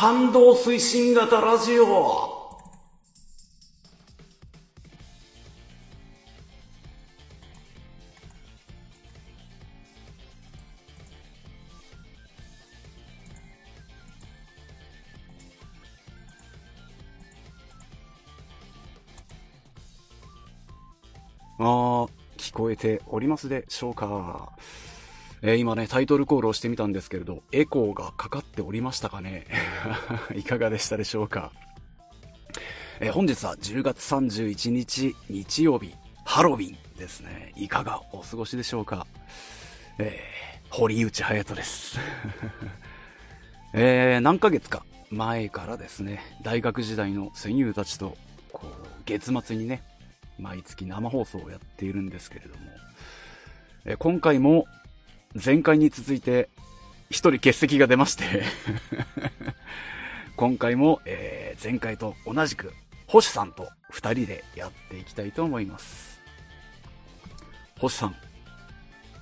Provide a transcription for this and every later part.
反動推進型ラジオあ、聞こえておりますでしょうか。えー今ね、タイトルコールをしてみたんですけれど、エコーがかかっておりましたかね？いかがでしたでしょうか？えー本日は10月31日日曜日、ハロウィンですね。いかがお過ごしでしょうか？えー、堀内隼人です。えー、何ヶ月か前からですね、大学時代の戦友たちと、こう、月末にね、毎月生放送をやっているんですけれども、え今回も前回に続いて一人欠席が出まして、今回も、えー前回と同じく星さんと二人でやっていきたいと思います。星さん。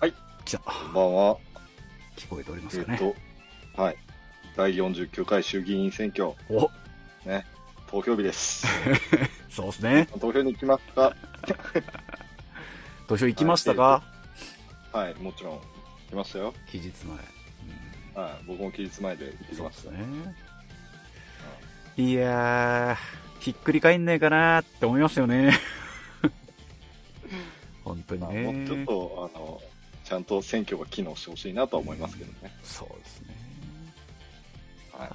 はい。来た。こんばんは。聞こえておりまえっ、すかね。と、はい。第49回衆議院選挙、お、投票日です。そうですね。投票に行きますか？投票行きましたか、はい、もちろん。行きましたよ。期日前。はい。僕も期日前で行ってきました。ね。いやー、ひっくり返んねえかなーって思いますよね。本当にまあ、ね。もうちょっと、あの、ちゃんと選挙が機能してほしいなとは思いますけどね。そうですね。はい。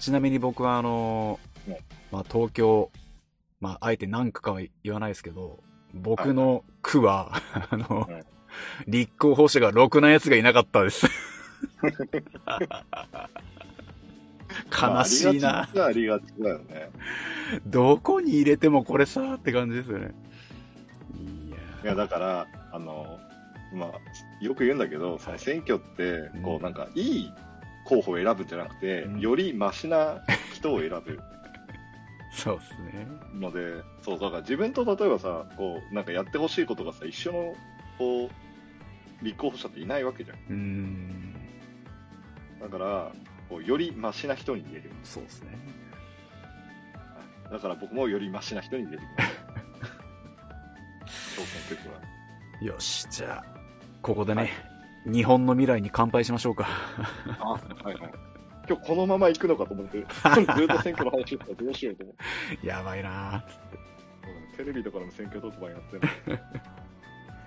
ちなみに僕はあのーねまあ東京、まああえて何区かは言わないですけど、僕の区は、あの、うん立候補者がろくなやつがいなかったです。悲しいな。まあありがちだよね。どこに入れてもこれさって感じですよね。いやだから、あの、まあ、よく言うんだけど、その選挙って、こうんう、なんか、いい候補を選ぶんじゃなくて、うんよりマシな人を選ぶ そうですね。ので、そう、だから自分と例えばさ、こう、なんかやってほしいことがさ、一緒の、こう、立候補者っていないわけじゃん。うーん。だから、こう、よりマシな人に入れる。そうですね。だから僕もよりマシな人に入れてきます。当選結果は。よし、じゃあ、ここでね、日本の未来に乾杯しましょうか。あ、はいはい。今日このまま行くのかと思って、ずっと選挙の話してたらどうしようと思って。やばいなうんテレビとかでも選挙特番やってる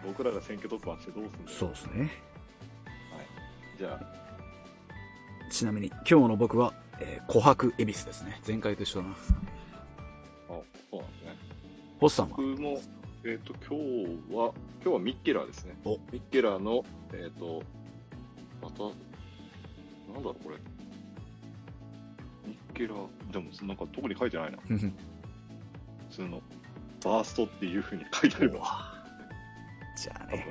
僕らが選挙特番してどうすんだよ。そうですね。じゃあ、ちなみに、今日の僕は、えー、琥珀恵比寿ですね。前回と一緒だな。あ、そうなんですね。星さんは？僕も、えっ、と、今日は、今日はミッケラーですね。おミッケラーの、えっ、と、また、なんだろう、これ。ミッケラー、でも、なんか特に書いてないな。普通の、バーストっていう風に書いてあります。じゃあね、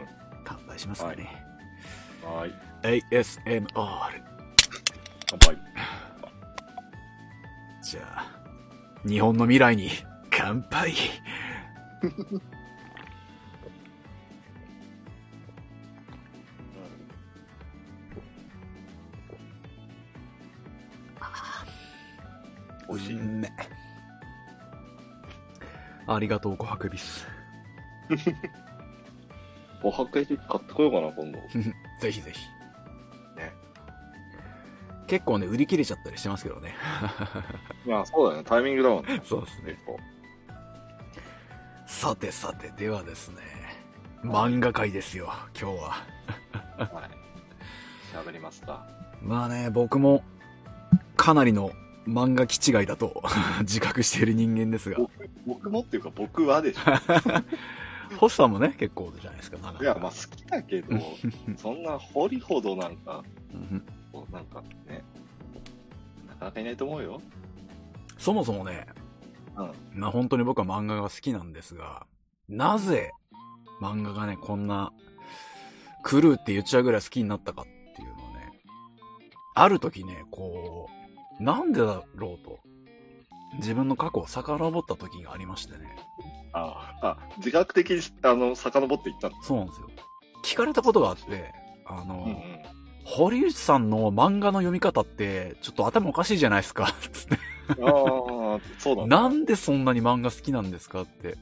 乾杯しますかね。はーい。ASMR。乾杯。じゃあ、日本の未来に乾杯。美味しい。うんめありがとう、琥珀恵比寿。おはかい買ってこようかな、今度。ぜひぜひ。ね。結構ね、売り切れちゃったりしてますけどね。まあ、そうだよね。タイミングだもんね。そうですね。さてさて、ではですね、漫画界ですよ、今日は。はい。喋りますか。まあね、僕も、かなりの漫画気違いだと自覚している人間ですが、僕僕もっていうか、僕はでしょ。星さんもね、結構じゃないですか、いや、まあ、好きだけど、そんな掘りほどなんか、うん。こうなんかね、なかなかいないと思うよ。そもそもね、うん。まあ本当に僕は漫画が好きなんですが、なぜ漫画がね、こんな、狂うって言っちゃうぐらい好きになったかっていうのをね、ある時ね、こう、なんでだろうと、自分の過去を遡った時がありましてね、ああ、自覚的に、あの、遡っていったの？そうなんですよ。聞かれたことがあって、あの、うんうん。堀内さんの漫画の読み方って、ちょっと頭おかしいじゃないですか。つってああ、そうだ。なんでそんなに漫画好きなんですかって。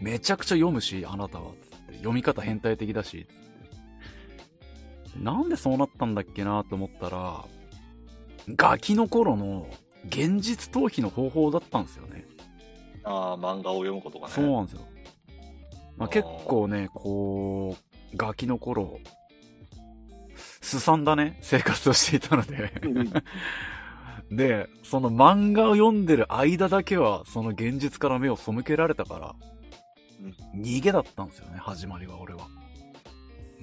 めちゃくちゃ読むし、あなたは。つって読み方変態的だし。つってなんでそうなったんだっけなと思ったら、ガキの頃の現実逃避の方法だったんですよね。ああ、漫画を読むことがね。そうなんですよ。まあ、結構ね、こう、ガキの頃、すさんだね、生活をしていたので。うんで、その漫画を読んでる間だけは、その現実から目を背けられたから、逃げだったんですよね、始まりは、俺は。う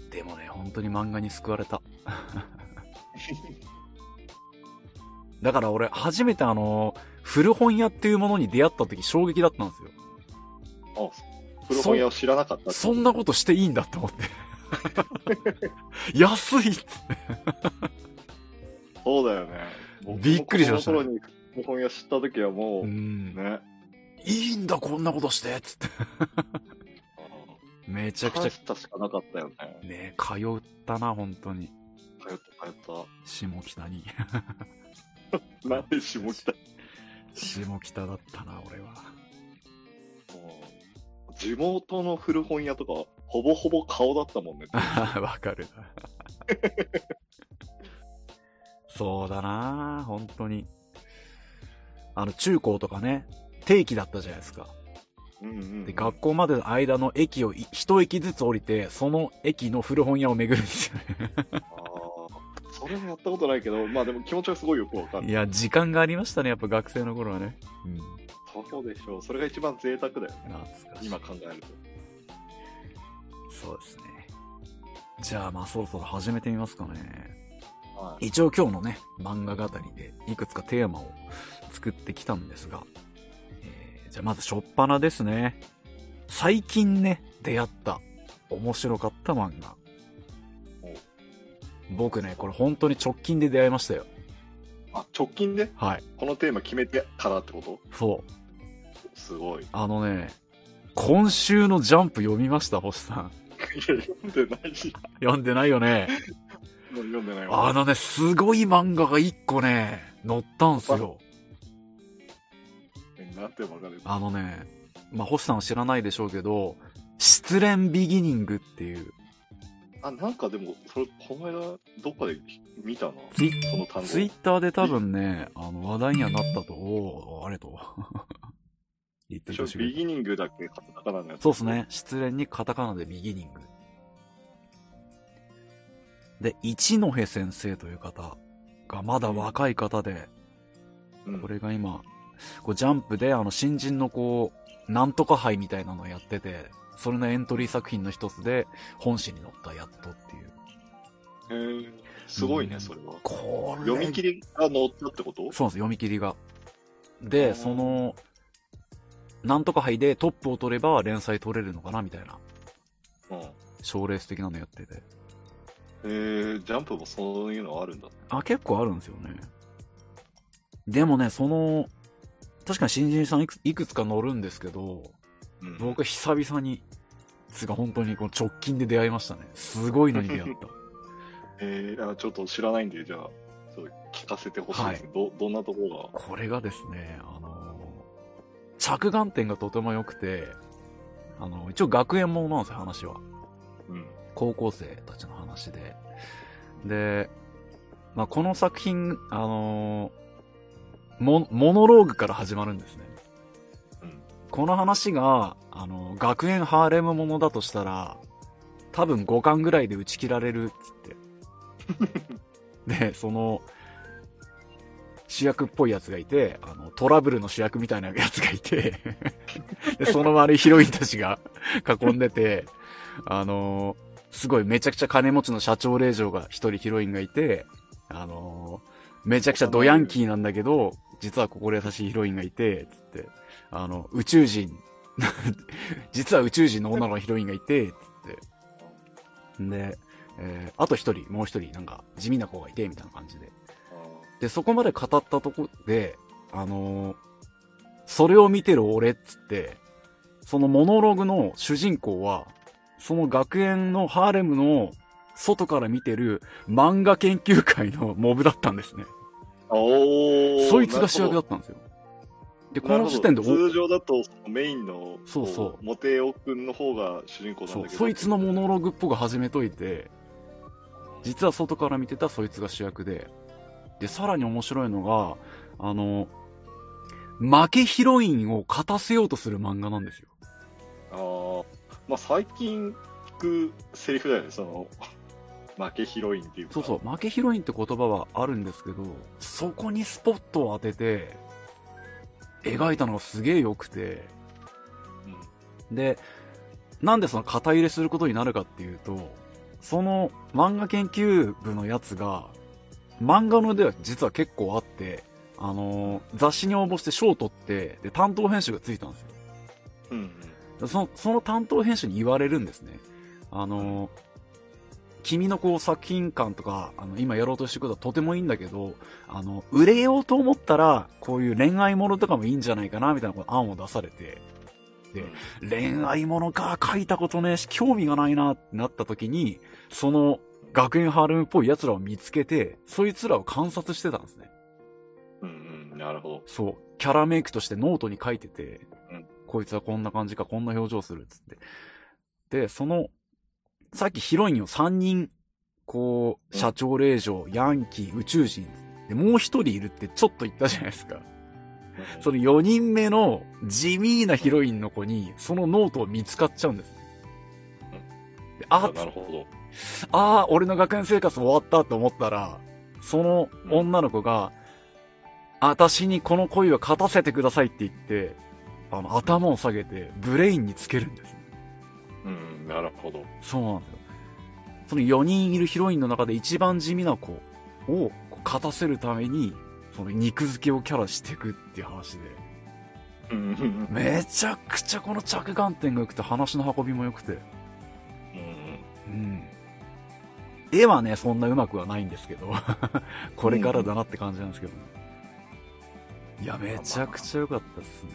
ん。でもね、本当に漫画に救われた。だから俺、初めてあの、古本屋っていうものに出会った時衝撃だったんですよ。あ古本屋を知らなかったそんなことしていいんだって思って。安いっつってそうだよね。びっくりしましたね子供の頃に古本屋知った時はもう、うん。ね。いいんだ、こんなことしてっつって。めちゃくちゃしかなかったよね。ね通ったな、本当に。通った通っ下北に。た。なんで下北下北だったな、俺は。地元の古本屋とか、ほぼほぼ顔だったもんね。わかるな。そうだな、本当に。あの、中高とかね、定期だったじゃないですか。うんうんうんで、学校までの間の駅をい一駅ずつ降りて、その駅の古本屋を巡るんですよね。それはやったことないけど、まあでも気持ちはすごいよくわかる。いや、時間がありましたね、やっぱ学生の頃はね。うん。そうでしょう。それが一番贅沢だよね。懐かしい。今考えると。そうですね。じゃあ、まあそろそろ始めてみますかね。はい。一応今日のね、漫画語りでいくつかテーマを作ってきたんですが、えー、じゃあまず初っ端ですね。最近ね、出会った面白かった漫画。僕ね、これ本当に直近で出会いましたよ。あ、直近で？はい。このテーマ決めてからってこと？そう。すごい。いあのね、今週のジャンプ読みました、星さん。や、読んでないし。読んでないよね。もう読んでないわ。あのね、すごい漫画が一個ね、載ったんすよ。えなんてわか？るあのね、まあ、星さんは知らないでしょうけど、失恋ビギニングっていう、あ、なんかでも、それ、この間、どっかで見たな。ツイその単語。ツイッターで多分ね、あの、話題にはなったと、おーあれと。言ってちょほしい。ビギニングだけカタカナのやつ。そうですね。失恋にカタカナでビギニング。で、一戸先生という方がまだ若い方で、うん。これが今、こうジャンプであの新人のこう、なんとか杯みたいなのをやってて、それのエントリー作品の一つで、本誌に載ったやっとっていう。へーすごいね、うんそれは。これ。読み切りが載ったってこと？そうなんです、読み切りが。で、その、なんとか杯でトップを取れば連載取れるのかなみたいな、うん。賞レース的なのやってて。えー、ジャンプもそういうのあるんだ。あ、結構あるんですよね。でもね、その、確かに新人さんいくいくつか乗るんですけど、うん。僕久々に、つが本当にこの直近で出会いましたね。すごいのに出会った。えー、あちょっと知らないんで、じゃあ、聞かせてほしいですね。ど、どんなところが？これがですね、あの着眼点がとても良くて、あの、一応学園ものなんですよ、話は。うん。高校生たちの話で。で、まあ、この作品、あのモ、モノローグから始まるんですね。うん。この話が、あの、学園ハーレムものだとしたら、多分5巻ぐらいで打ち切られるっつって。で、その、主役っぽいやつがいて、あの、トラブルの主役みたいなやつがいて、で、その周りヒロインたちが 囲んでて、あのすごいめちゃくちゃ金持ちの社長令嬢が一人ヒロインがいて、あのめちゃくちゃドヤンキーなんだけど、実は心優しいヒロインがいて、つって、あの、宇宙人、実は宇宙人の女のヒロインがいて、つって。で、えーあと一人、もう一人、なんか、地味な子がいて、みたいな感じで。あで、そこまで語ったとこで、あのーそれを見てる俺っつって、そのモノローグの主人公は、その学園のハーレムの外から見てる漫画研究会のモブだったんですね。おー。そいつが主役だったんですよ。で、この時点で、通常だとメインの、そうそうモテオくんの方が主人公なんだけど。そいつのモノログっぽく始めといて、実は外から見てたそいつが主役で、で、さらに面白いのが、あの、負けヒロインを勝たせようとする漫画なんですよ。ああ、まあ最近聞くセリフだよね、その、負けヒロインっていうか。そうそう、負けヒロインって言葉はあるんですけど、そこにスポットを当てて、描いたのがすげえ良くて、うん。で、なんでその肩入れすることになるかっていうと、その漫画研究部のやつが、漫画のでは実は結構あって、あのー雑誌に応募して賞を取って、で、担当編集がついたんですよ。うんうん。その、その担当編集に言われるんですね。あのー君のこう作品感とか、あの、今やろうとしてることはとてもいいんだけど、あの、売れようと思ったら、こういう恋愛ものとかもいいんじゃないかな、みたいなこう案を出されて、で恋愛ものか、書いたことねえし、興味がないなってなった時に、その学園ハーレムっぽい奴らを見つけて、そいつらを観察してたんですね。うんうん、なるほど。そう。キャラメイクとしてノートに書いてて、うんこいつはこんな感じか、こんな表情するっつって。で、その、さっきヒロインを3人、こう、うん社長令嬢、ヤンキー、宇宙人、で、もう一人いるってちょっと言ったじゃないですか。その4人目の地味なヒロインの子に、そのノートを見つかっちゃうんですあ、なるほど。ああ、俺の学園生活終わったと思ったら、その女の子が、私にこの恋を勝たせてくださいって言って、あの、頭を下げて、ブレインにつけるんです。うん、なるほど。そうなんですよ。その4人いるヒロインの中で一番地味な子をこう勝たせるために、その肉付けをキャラしていくっていう話で、めちゃくちゃこの着眼点が良くて話の運びも良くて、うんうん。絵はね、そんな上手くはないんですけど、これからだなって感じなんですけど。いや、めちゃくちゃ良かったですね。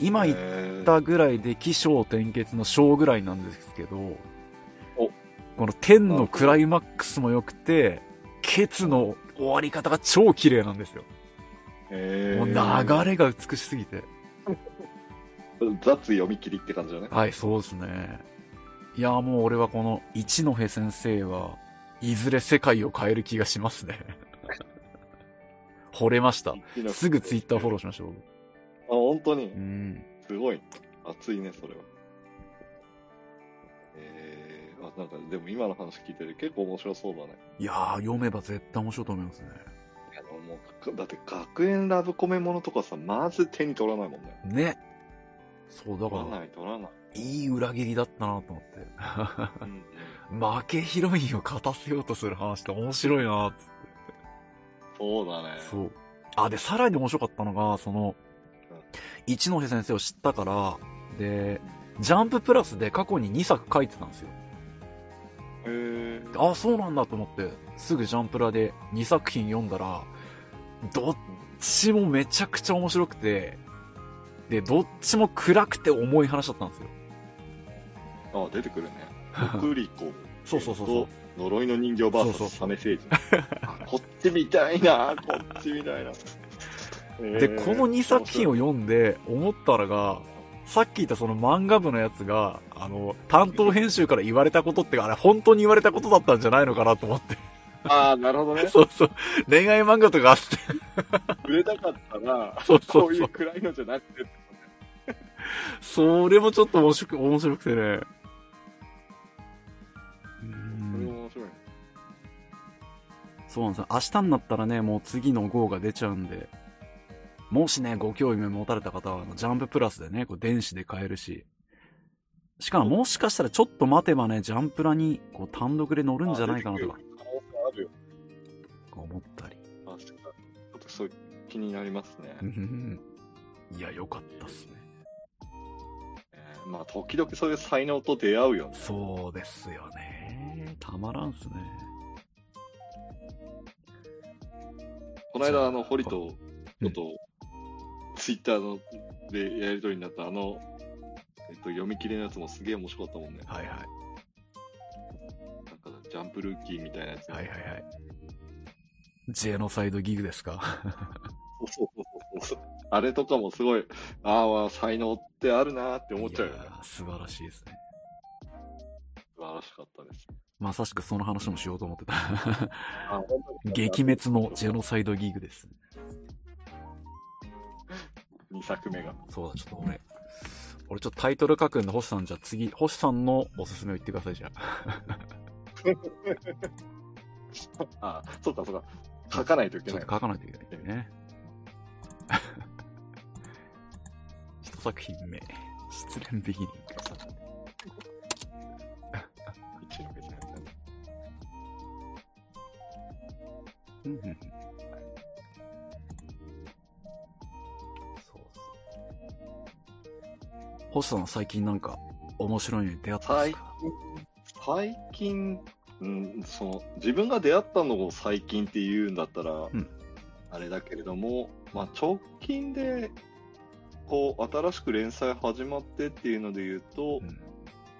今言っえーたぐらいで起承転結の章ぐらいなんですけど、おこの天のクライマックスも良くて、ケツの終わり方が超綺麗なんですよ。えもうー流れが美しすぎて。雑読み切りって感じだね。はい、そうですね。いや、もう俺はこの一戸先生はいずれ世界を変える気がしますね。惚れました。すぐツイッターフォローしましょう。あ、本当に？う。ん。すごい。熱いね、それは。えー、あ、なんか、でも今の話聞いてる結構面白そうだね。いやー、読めば絶対面白いと思いますね。あの、もう、だって学園ラブコメものとかさ、まず手に取らないもんね。ね。そう、だから、取らない、取らない。いい裏切りだったなと思って。うん、うん。負けヒロインを勝たせようとする話って面白いなっつって。そうだね。そう。あ、で、さらに面白かったのが、その、一戸先生を知ったから、で、ジャンププラスで過去に2作書いてたんですよ。へー。あ、そうなんだと思って、すぐジャンプラで2作品読んだら、どっちもめちゃくちゃ面白くて、で、どっちも暗くて重い話だったんですよ。あ、出てくるね。クリコ。そうそうそうそう。と呪いの人形バーサスサメ星人。あこっちみたいな、こっちみたいな。で、この2作品を読んで思ったらが、さっき言ったその漫画部のやつが、あの、担当編集から言われたことって、あれ本当に言われたことだったんじゃないのかなと思って。ああ、なるほどね。そうそう。恋愛漫画とかあって。売れたかったら、そうそうそうこういう暗いのじゃなくて、それもちょっと面白く、面白くてね。うそれんも面白いね。そうなんですよ。明日になったらね、もう次の号が出ちゃうんで、もしね、ご興味持たれた方は、あのジャンププラスでね、こう電子で買えるし、しかももしかしたらちょっと待てばね、ジャンプラにこう単独で乗るんじゃないかなとかあ出てくる可能性あるよ。思ったり。確かに。ちょっとそう気になりますね。うんいや、よかったっすね。えーまあ、時々そういう才能と出会うよね。そうですよね。たまらんっすね。この間、あの、堀と、ちうんょっと、ツイッターのでやりとりになった、あの、えっと、読み切りのやつもすげえ面白かったもんね。はいはい。なんか、ジャンプルーキーみたいなやつ。はいはいはい。ジェノサイドギグですか？そうそうそうそう。あれとかもすごい、ああ、才能ってあるなーって思っちゃうよね素晴らしいですね。素晴らしかったです。まさしくその話もしようと思ってた。あ、本当に 撃滅のジェノサイドギグです。2作目が。そうだ、ちょっと俺、俺ちょっとタイトル書くんで、星さんじゃあ次、星さんのおすすめを言ってください、じゃあ。あ、そうかそうか。書かないといけないちょっと。書かないといけないね。一作品目、失恋ビギニング。うんうん星さんは最近なんか面白いのに出会ったんですか？最近、うん、その、自分が出会ったのを最近って言うんだったら、んあれだけれども、まあ、直近で、こう、新しく連載始まってっていうので言うと、うん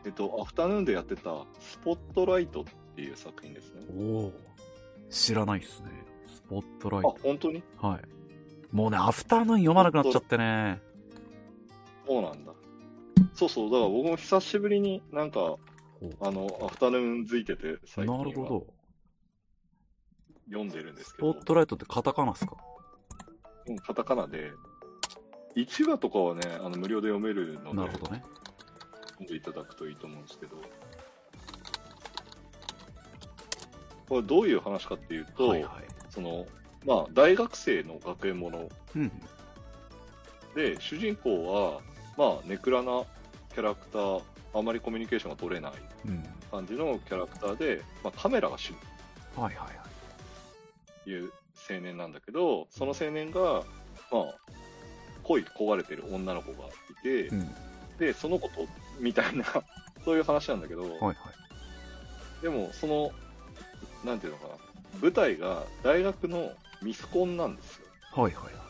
えっと、アフタヌーンでやってた、スポットライトっていう作品ですね。おお知らないっすね。スポットライあト。、本当に？はい。もうね、アフタヌーン読まなくなっちゃってね。そうなんだ。そうそう、だから僕も久しぶりになんか、ほあの、アフタヌーン付いてて、う最近はなるほど。読んでるんですスポけど、ットライトってカタカナっすか？うんカタカナで、1話とかはね、あの無料で読めるので、なるほどね。読んでいただくといいと思うんですけど、これどういう話かっていうと、はいはい。その、まあ、大学生の学園ものうん。で、主人公は、まあ、ネクラなキャラクター、あまりコミュニケーションが取れないうん。感じのキャラクターで、まあ、カメラが趣味はいはいはい。という青年なんだけど、その青年が、まあ、恋焦がれてる女の子がいて、うん。で、その子と、みたいな、そういう話なんだけど、はいはい。でも、その、なんていうのかな、舞台が大学のミスコンなんですよ。はいはいはい。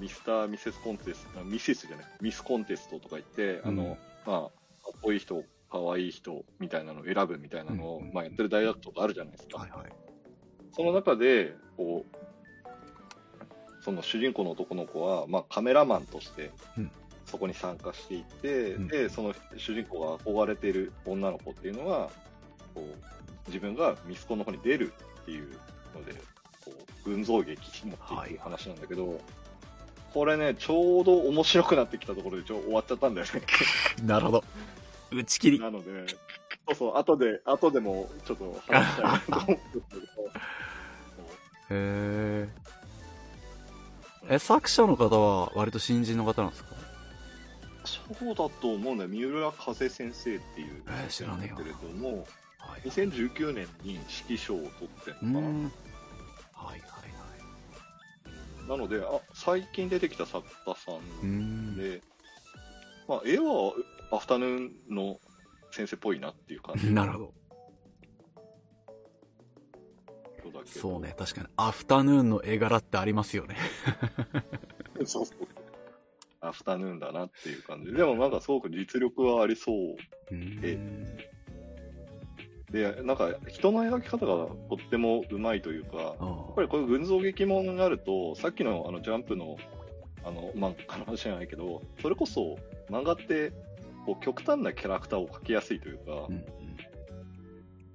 ミスター・ミセスコンテスト、あミセスじゃない、ミスコンテストとか言って、あの、まあ、かっこいい人、かわいい人みたいなのを選ぶみたいなのを、うん。まあ、やってる大学とかあるじゃないですか。はいはい。その中で、こう、その主人公の男の子は、まあ、カメラマンとしてうん、そこに参加していって、うん。で、その主人公が憧れている女の子っていうのは、こう、自分がミスコンの方に出るっていうので、こう、群像劇に持っていく話なんだけど、これね、ちょうど面白くなってきたところでちょ終わっちゃったんだよね。なるほど。打ち切り。なので、そうそう、後で、後でもちょっと話したいなと思うんですけど、へえ。え、作者の方は割と新人の方なんですか？そうだと思うんだよ。三浦風先生っていうえー知らねえよけれども、はい。2019年に指揮賞を取ってうるのかな。なのであ、最近出てきた作家さうんん。で、まあ、絵はアフタヌーンの先生っぽいなっていう感じなるほど。そうね、確かに。アフタヌーンの絵柄ってありますよね。そうそう。アフタヌーンだなっていう感じで。でもなんかすごく実力はありそううん。で、なんか人の描き方がとってもうまいというか、あやっぱりこういう群像劇ものになると、さっきのあのジャンプのあの漫画の話じゃないけど、それこそ漫画ってこう極端なキャラクターを描きやすいというか、うんうん。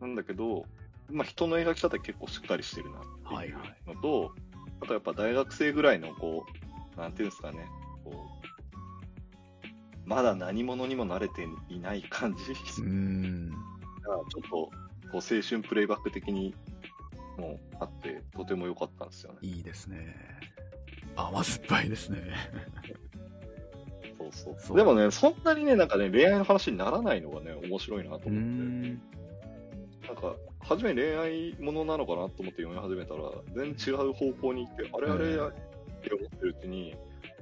なんだけど、まあ、人の描き方結構しっかりしてるなっていうのと、あとやっぱ大学生ぐらいのこう、なんていうんですかね、こう、まだ何者にも慣れていない感じうん。が、ちょっとこう青春プレイバック的にもあって、とても良かったんですよね。いいですね。甘酸っぱいですね。そうそうそうでもね、そんなにね、なんかね、恋愛の話にならないのがね、面白いなとう思って。ん。なんか、初め恋愛ものなのかなと思って読み始めたら、全然違う方向に行って、あれあれうんって思ってるうちに、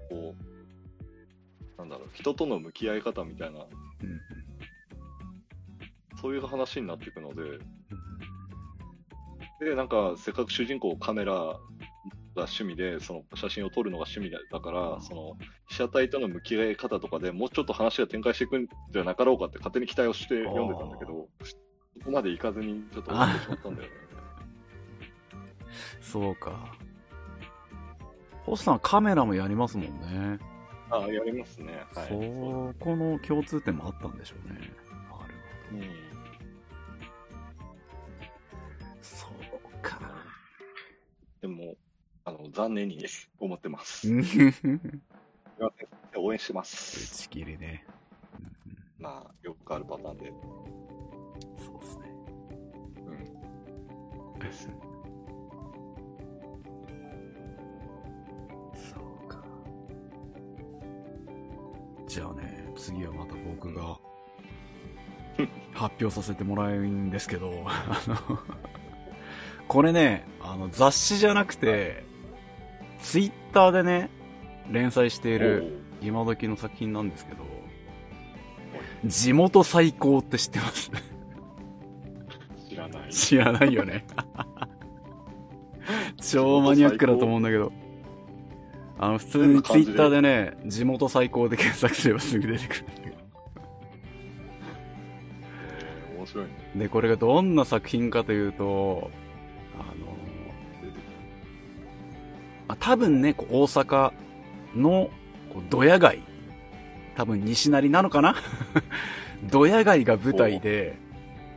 こう、なんだろう、人との向き合い方みたいな、うんそういう話になっていくので、うんで、なんか、せっかく主人公カメラ趣味で、その写真を撮るのが趣味だから、その被写体との向き合い方とかでもうちょっと話が展開していくんじゃなかろうかって勝手に期待をして読んでたんだけど、そこまでいかずにちょっと終わってしまったんだよね。そうか。星さんはカメラもやりますもんね。ああ、やりますね。はい。そこの共通点もあったんでしょうね。なるうんほど。そうでも、あの、残念に 思ってます。うん応援してま打す。ち切りね。まあ、よくあるパターンで。そうですね。うん。です。そうか。じゃあね、次はまた僕が発表させてもらうんですけど、あの、これね、あの雑誌じゃなくて、ツイッターでね、連載している今時の作品なんですけど、地元最高って知ってます？知らない。知らないよね。超マニアックだと思うんだけど。あの、普通にツイッターでね、地元最高で検索すればすぐ出てくるんだけど。えー面白いね。で、これがどんな作品かというと、あ多分ね、こう大阪の、こう、ドヤ街。多分西成なのかな？ドヤ街が舞台で、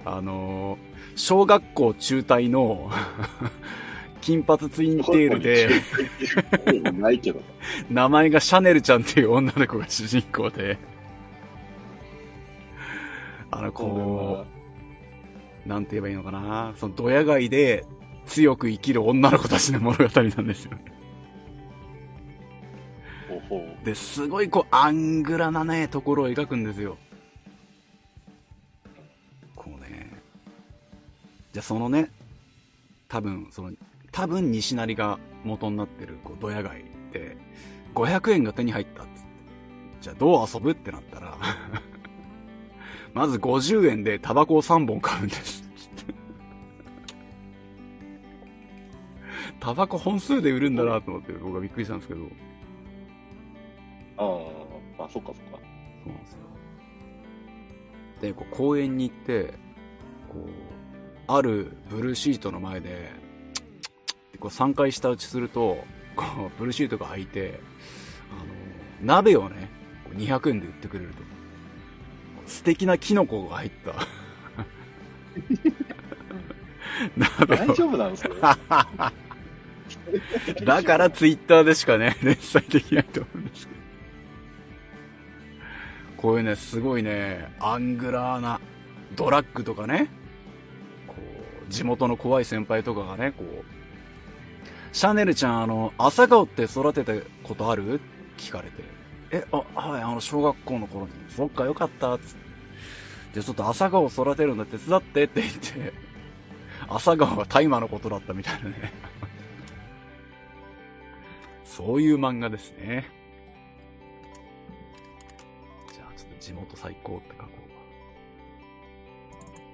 あの、小学校中退の、金髪ツインテールで。名前がシャネルちゃんっていう女の子が主人公で、あの、こう、なんて言えばいいのかな？そのドヤ街で強く生きる女の子たちの物語なんですよね。で、すごいこう、アングラなね、ところを描くんですよ。こうね。じゃあそのね、多分、その、多分西成が元になってる、こう、ドヤ街で、500円が手に入ったっつって。じゃあどう遊ぶってなったら、まず50円でタバコを3本買うんです。タバコ本数で売るんだなと思って僕はびっくりしたんですけど。ああ、あ、そっかそっか。そうなんですよ。で、こう公園に行って、こう、あるブルーシートの前で、でこう3回舌打ちすると、こう、ブルーシートが開いて、あの、鍋をね、こう200円で売ってくれると。素敵なキノコが入った。大丈夫なんですか？だからツイッターでしかね、連載できないと思うんですけど。こういうね、すごいね、アングラーな、ドラッグとかね、こう、地元の怖い先輩とかがね、こう、シャネルちゃん、あの、朝顔って育てたことある？聞かれて。え、あ、はい、あの、小学校の頃に。そっか、よかった、つって。じゃあちょっと朝顔を育てるんだ手伝ってって言って、朝顔は大麻のことだったみたいなね。そういう漫画ですね。じゃあ、ちょっと地元最高って書こ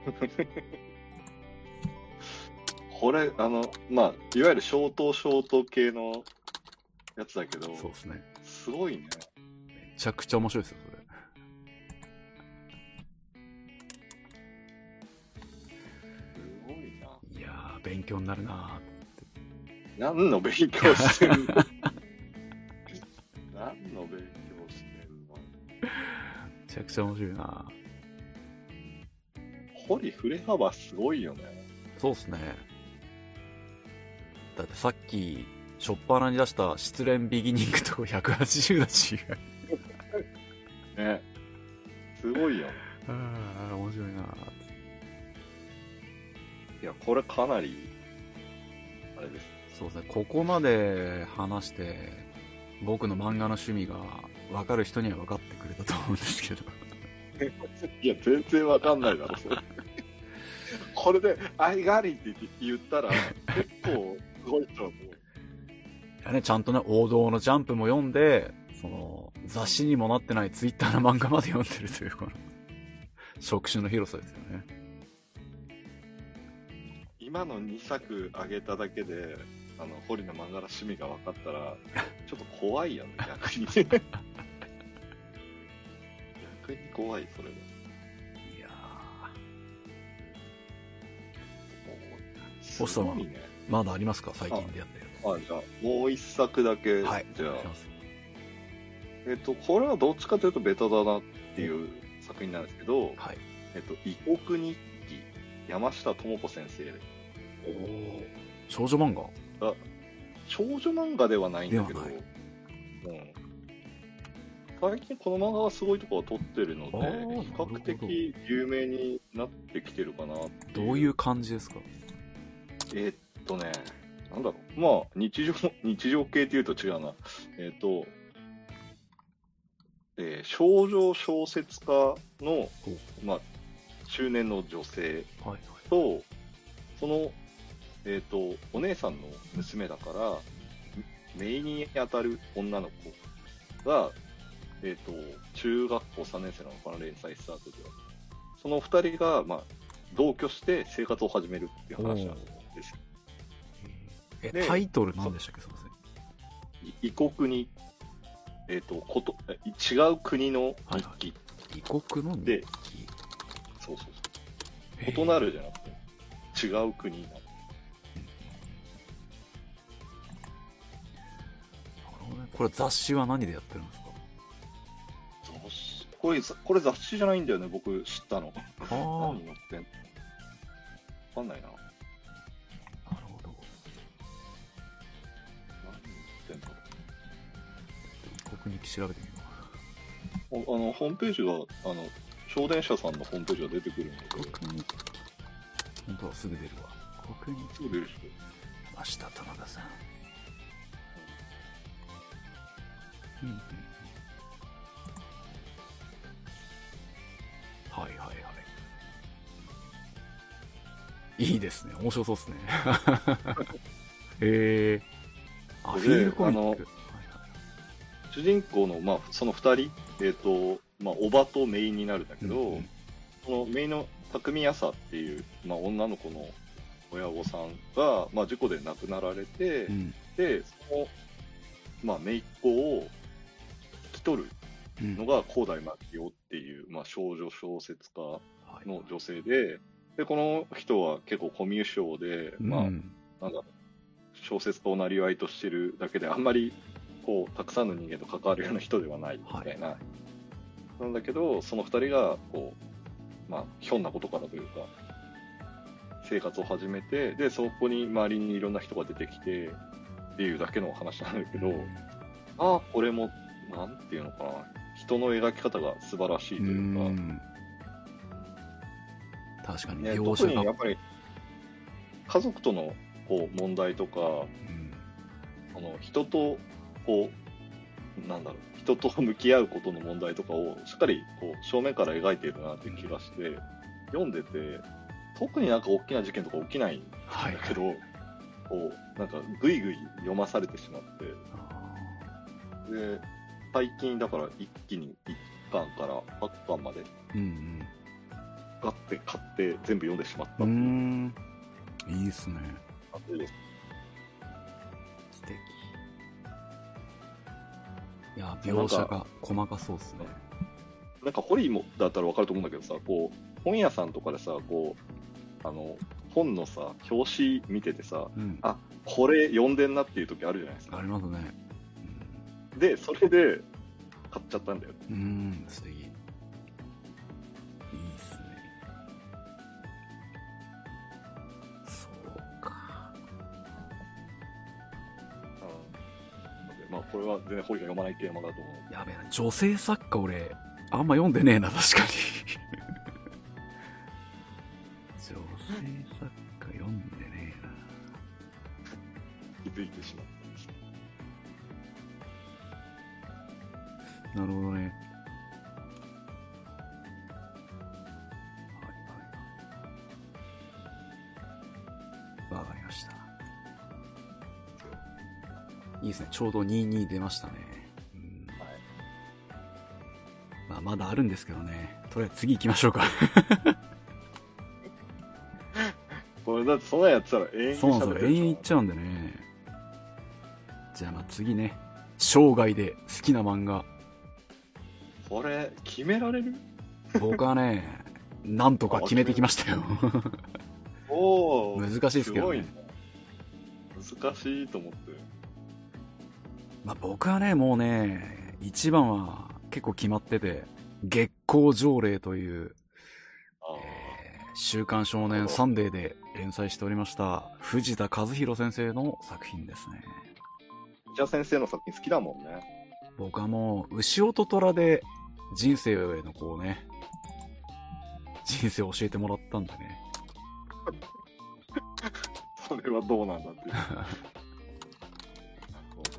これ、あの、まあ、いわゆるショートショート系のやつだけどう。、そうですね。すごいね。めちゃくちゃ面白いですよ、それ。すごいな。いやー、勉強になるな何の勉強してんの？何の勉強してんの？ーめちゃくちゃ面白いな堀振れ幅すごいよね。そうっすね。だってさっき、しょっぱなに出した失恋ビギニングと180だし。ね。すごいよ。ああ、面白いないや、これかなり、あれです。そうですね、ここまで話して、僕の漫画の趣味が分かる人には分かってくれたと思うんですけど。いや、全然わかんないだろ、それ。これで、アイガリって言ったら、結構すごいと思う。いやね、ちゃんとね、王道のジャンプも読んで、その、雑誌にもなってないツイッターの漫画まで読んでるという、この、職種の広さですよね。今の2作上げただけで、ああの、堀の漫画の趣味が分かったら、ちょっと怖いよね、逆に。逆に怖い、それは。いやす星さんね。まだありますか？最近でやったやあ、じゃあ、もう一作だけ、つ。はい。じゃあえっと、これはどっちかというとベタだなっていう作品なんですけど、はい。えっと、異国日記、山下智子先生。おお。少女漫画？少女漫画ではないんだけど、うん。最近この漫画はすごいところを撮ってるので、比較的有名になってきてるかなどういう感じですか？えーっとね、なんだろう。まあ、日常、日常系っていうと違うな。えーっと、えー少女小説家の、まあ、中年の女性はいはい。と、その、えーっと、お姉さんの娘だから、めいに当たる女の子が、えーっと、中学校3年生なのかな、連載スタートでは。その二人が、まあ、同居して生活を始めるっていう話なんですよ。え、でタイトル何でしたっけ？すいません。い異国に、えっ、と、こと、え違う国の日記。異国の日で記。そうそうそう。異なるじゃなくて、違う国なの。これ雑誌は何でやってるんですか？雑誌？これ、ざこれ雑誌じゃないんだよね、僕知ったの。ああ何ってんかんないな。なるほど。何ってんだろ異国日記調べてみよう。う。ああの、ホームページが、あの、小電車さんのホームページが出てくるんだけど、国日記。本当はすぐ出るわ。国日記。すぐ出るでし山下田中さん。うんうんうん。はいはいはい。いいですね。面白そうですね。へえ。あ、でフィールコミック。主人公の、まあ、その二人、えっ、と、まあ、おばとメインになるんだけど、うんうんそのメインの匠やさっていう、まあ、女の子の親御さんが、まあ、事故で亡くなられて、うんで、その、まあ、姪っ子を引き取るうん。のが高台真紀夫っていう、まあ、少女小説家はい。の女性で、で、この人は結構コミュ障で、まあ、うん。なんだ小説家をなりわいとしてるだけで、あんまり、こう、たくさんの人間と関わるような人ではないみたいな。なんだけど、その二人が、こう、まあ、ひょんなことからというか、生活を始めて、で、そこに周りにいろんな人が出てきて、っていうだけの話なんだけど、ああ、これも、なんていうのかな、人の描き方が素晴らしいとういうか、ん。確かにね、特にやっぱり、家族とのこう問題とか、うん。あの人とこうなんだろう人と向き合うことの問題とかをしっかりこう正面から描いているなっていう気がして、読んでて特になんか大きな事件とか起きないんはいだけど、こうなんかぐいぐい読まされてしまって。あで最近だから一気に1巻から8巻までーうん。ガッて買って全部読んでしまったうってんういうーん。いいっすね。感じです。素敵。いや描写が細かそうっすね。なんかホリーもだったらわかると思うんだけどさ、こう、本屋さんとかでさ、こう、あの、本のさ、表紙見ててさ、うん。あこれ読んでんなっていう時あるじゃないですか。ありますねで、それで買っちゃったんだよ。うんうん素敵。いいっすね。そうか。のでまあ、これは全然ホリが読まないテーマだと思う。やべえな女性作家俺あんま読んでねえな確かに。女性作家読んでねえな。気づいてしまっなるほどね。はいはい。わかりました。いいですね。ちょうど22出ましたね。うんはい。まあ、まだあるんですけどね。とりあえず次行きましょうか。これだってそんなんやってたら永遠にそうなん永遠行っちゃうんでね。じゃあまあ次ね。生涯で好きな漫画。これ、決められる？僕はね、なんとか決めてきましたよ。おー。難しいですけど、ねね。。難しいと思って。まあ僕はね、もうね、一番は結構決まってて、月光条例という、週刊少年サンデーで連載しておりました、藤田和弘先生の作品ですね。ー。じゃあ先生の作品好きだもんね。僕はもう、牛音虎で人生へのこうね、人生を教えてもらったんでね。それはどうなんだっていう。なるほど。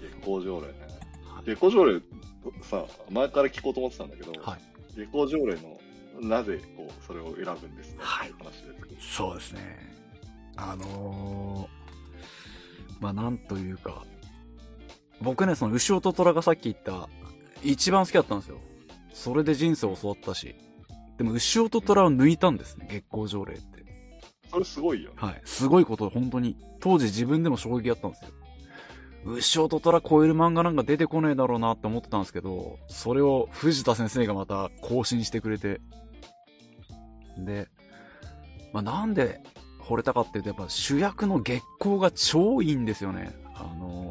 月光条例ね。月光条例さ、前から聞こうと思ってたんだけど、はい。月光条例のなぜこうそれを選ぶんですかはいっていう話です。そうですね。あのー、まあなんというか、僕ね、その牛音虎がさっき言った、一番好きだったんですよ。それで人生を教わったし。でも牛音虎を抜いたんですね、月光条例って。それすごいよ。はい。すごいこと、本当に。当時自分でも衝撃だったんですよ。牛音虎超える漫画なんか出てこねえだろうなって思ってたんですけど、それを藤田先生がまた更新してくれて。で、まあ、なんで惚れたかっていうと、やっぱ主役の月光が超いいんですよね。あの、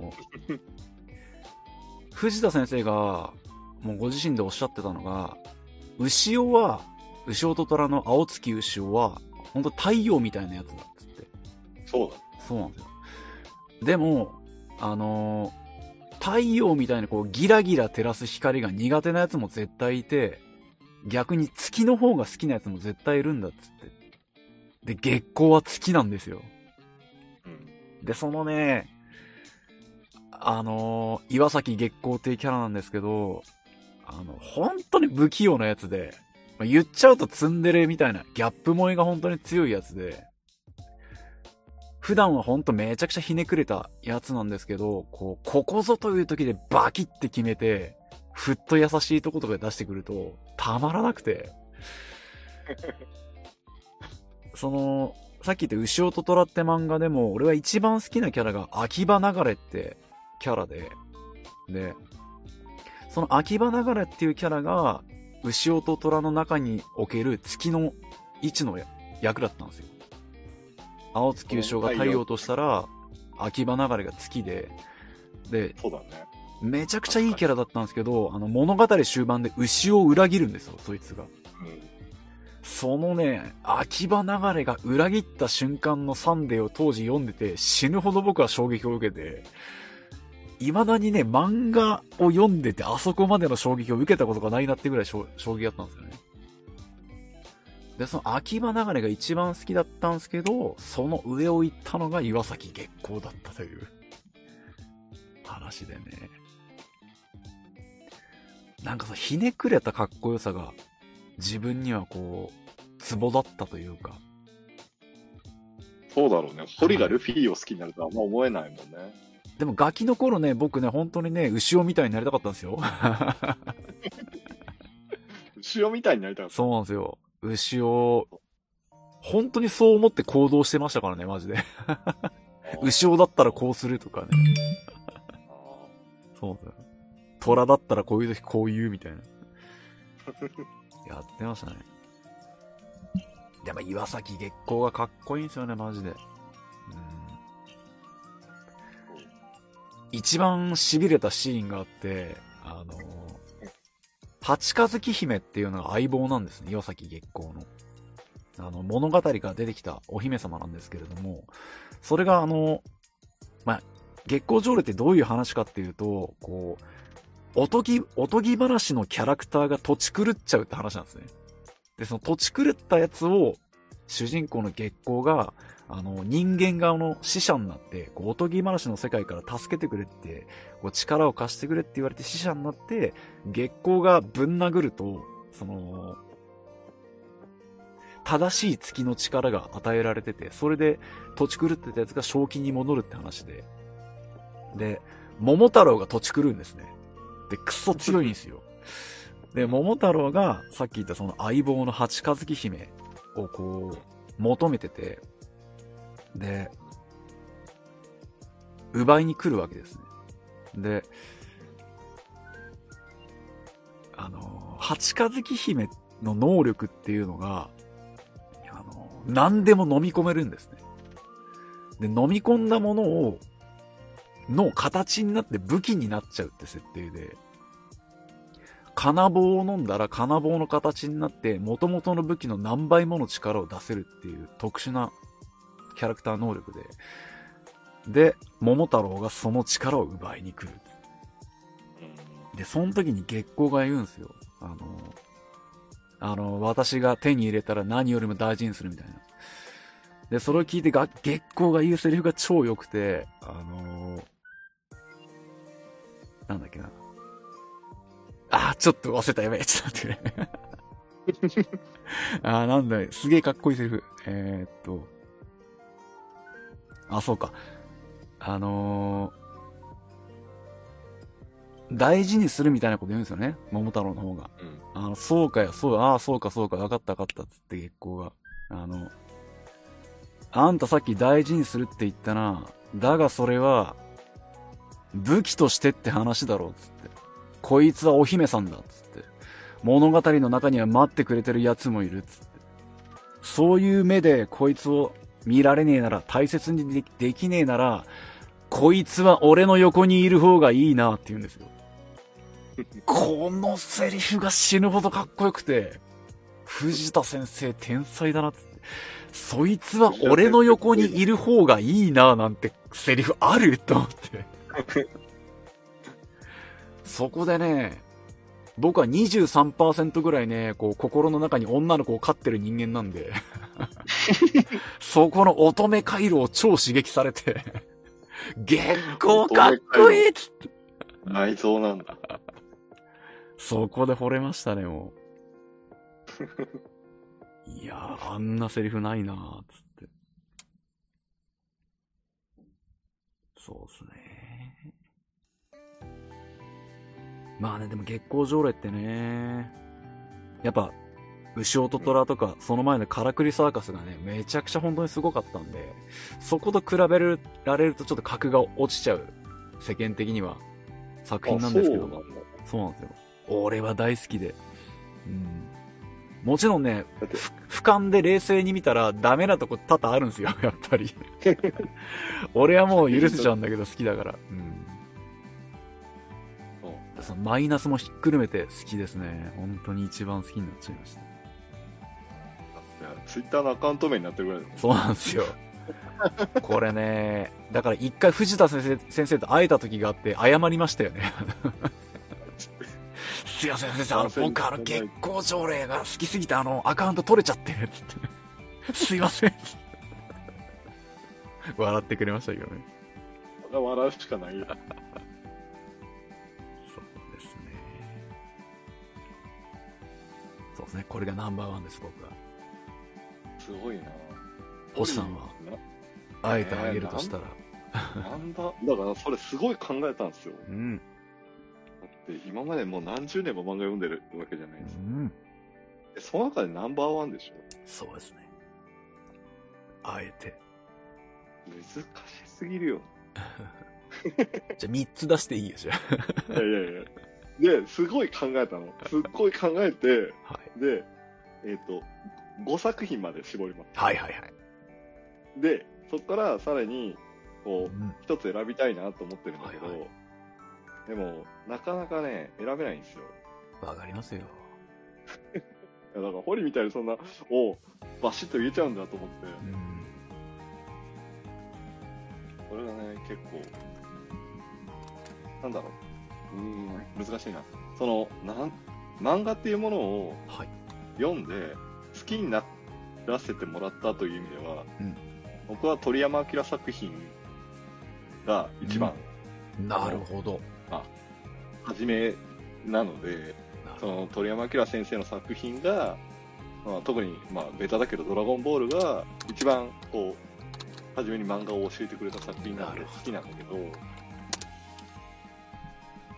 藤田先生が、もうご自身でおっしゃってたのが、牛尾は、牛尾と虎の青月牛尾は、本当太陽みたいなやつだっつって。そうだ。そうなんですよ。でも、あのー太陽みたいにこうギラギラ照らす光が苦手なやつも絶対いて、逆に月の方が好きなやつも絶対いるんだっつって。で、月光は月なんですよ。うん。で、そのね、あのー岩崎月光っていうキャラなんですけど、あの、本当に不器用なやつで、まあ言っちゃうとツンデレみたいな、ギャップ萌えが本当に強いやつで、普段はほんとめちゃくちゃひねくれたやつなんですけど、こう、ここぞという時でバキって決めて、ふっと優しいとことか出してくると、たまらなくて。その、さっき言った牛音虎って漫画でも、俺は一番好きなキャラが秋葉流れってキャラで、で、その秋葉流れっていうキャラが、牛音虎の中における月の位置の役だったんですよ。青月牛尾が太陽としたら、秋葉流れが月で、で、そうだね。めちゃくちゃいいキャラだったんですけど、あの物語終盤で牛を裏切るんですよ、そいつが。うん。そのね、秋葉流れが裏切った瞬間のサンデーを当時読んでて死ぬほど僕は衝撃を受けて、未だにね、漫画を読んでてあそこまでの衝撃を受けたことがないなってぐらい衝衝撃だったんですよね。で、その秋葉流れが一番好きだったんですけど、その上を行ったのが岩崎月光だったという話でね。なんかさ、ひねくれたかっこよさが自分にはこう、ツボだったというか。そうだろうね。堀がルフィを好きになるとはあんま思えないもんね。でもガキの頃ね、僕ね、本当にね、牛尾みたいになりたかったんですよ。牛尾みたいになりたかった。そうなんですよ。牛尾、本当にそう思って行動してましたからね、マジで。牛尾だったらこうするとかね。あそうだよ。虎だったらこういう時こう言うみたいな。やってましたね。でも岩崎月光がかっこいいんですよね、マジで。一番痺れたシーンがあって、あの、八日月姫っていうのが相棒なんですね、岩崎月光の。あの、物語から出てきたお姫様なんですけれども、それがあの、まあ、月光条例ってどういう話かっていうと、こう、おとぎ、おとぎ話のキャラクターが土地狂っちゃうって話なんですね。で、その土地狂ったやつを、主人公の月光が、あの、人間側の死者になって、こう、おとぎ話の世界から助けてくれって、こう、力を貸してくれって言われて死者になって、月光がぶん殴ると、その、正しい月の力が与えられてて、それで土地狂ってたやつが正気に戻るって話で。で、桃太郎が土地狂うんですね。で、くっそ強いんですよ。で、桃太郎が、さっき言ったその相棒の八日月姫をこう、求めてて、で、奪いに来るわけですね。で、あの、八日月姫の能力っていうのが、あの、何でも飲み込めるんですね。で、飲み込んだものを、の形になって武器になっちゃうって設定で、金棒を飲んだら金棒の形になって元々の武器の何倍もの力を出せるっていう特殊なキャラクター能力で、で、桃太郎がその力を奪いに来る。で、その時に月光が言うんですよ。あの、あの、私が手に入れたら何よりも大事にするみたいな。で、それを聞いてが、月光が言うセリフが超良くて、あのなんだっけな。あー、ちょっと忘れた、やべえ、ちょっと待ってね。あー、なんだ、すげえかっこいいセリフ。えー、っと。あ、そうか。あのー、大事にするみたいなこと言うんですよね。桃太郎の方が。うん。あの、そうかよ、そう、ああ、そうか、そうか、わかった、わかった、つって月光が。あの、あんたさっき大事にするって言ったな。だがそれは、武器としてって話だろう、つって。こいつはお姫さんだ、つって。物語の中には待ってくれてる奴もいる、つって。そういう目でこいつを見られねえなら、大切にでできねえなら、こいつは俺の横にいる方がいいなって言うんですよ。このセリフが死ぬほどかっこよくて、藤田先生天才だなって。そいつは俺の横にいる方がいいななんてセリフある？と思って。そこでね、僕は23%ぐらいね、こう心の中に女の子を飼ってる人間なんで、そこの乙女回路を超刺激されて、月光かっこいいっつって。内臓なんだ。そこで惚れましたね、もう。いやー、あんなセリフないなー、つって。そうっすね。まあね、でも月光条例ってね、やっぱ、牛音虎とか、その前のカラクリサーカスがね、めちゃくちゃ本当にすごかったんで、そこと比べられるとちょっと格が落ちちゃう、世間的には、作品なんですけどあそうなんですよ。俺は大好きで。うん。もちろんね、俯瞰で冷静に見たらダメなとこ多々あるんですよ、やっぱり。俺はもう許せちゃうんだけど好きだから。うん。そのマイナスもひっくるめて好きですね。本当に一番好きになっちゃいました。ツイッターのアカウント名になってるぐらいだもんそうなんですよ。これね、だから一回藤田先生先生と会えた時があって謝りましたよね。すいません先生、あの僕あの月光条例が好きすぎてあのアカウント取れちゃって、つって。すいません。笑ってくれましたけどね。笑うしかないよ。そうですね。そうですね。これがナンバーワンです、僕は。すごいな星さんは？あえてあげるとしたら？ななんだ、だからそれすごい考えたんですよ。うん。だって今までもう何十年も漫画読んでるわけじゃないうですか。ん。えその中でナンバーワンでしょそうですね。あえて。難しすぎるよ。じゃあ3つ出していいよ、じゃいやいやいや。で、すごい考えたの。すっごい考えて、あ。はい。で、えっ、と、5作品まで絞ります。はいはいはい。で、そこからさらに、こう、うん。一つ選びたいなと思ってるんだけど、はいはでも、なかなかね、選べないんですよ。わかりますよ。いやだから、ホリみたいにそんな、おバシッと言えちゃうんだと思って、うん。これがね、結構、なんだろう、うーん、難しいな。その、なん、漫画っていうものをはい。読んで、好きにならせてもらったという意味では、うん。僕は鳥山明作品が一番なるほど。初めなので、その鳥山明先生の作品が、まあ、特に、まあ、ベタだけど「ドラゴンボール」が一番こう初めに漫画を教えてくれた作品なので好きなんだけど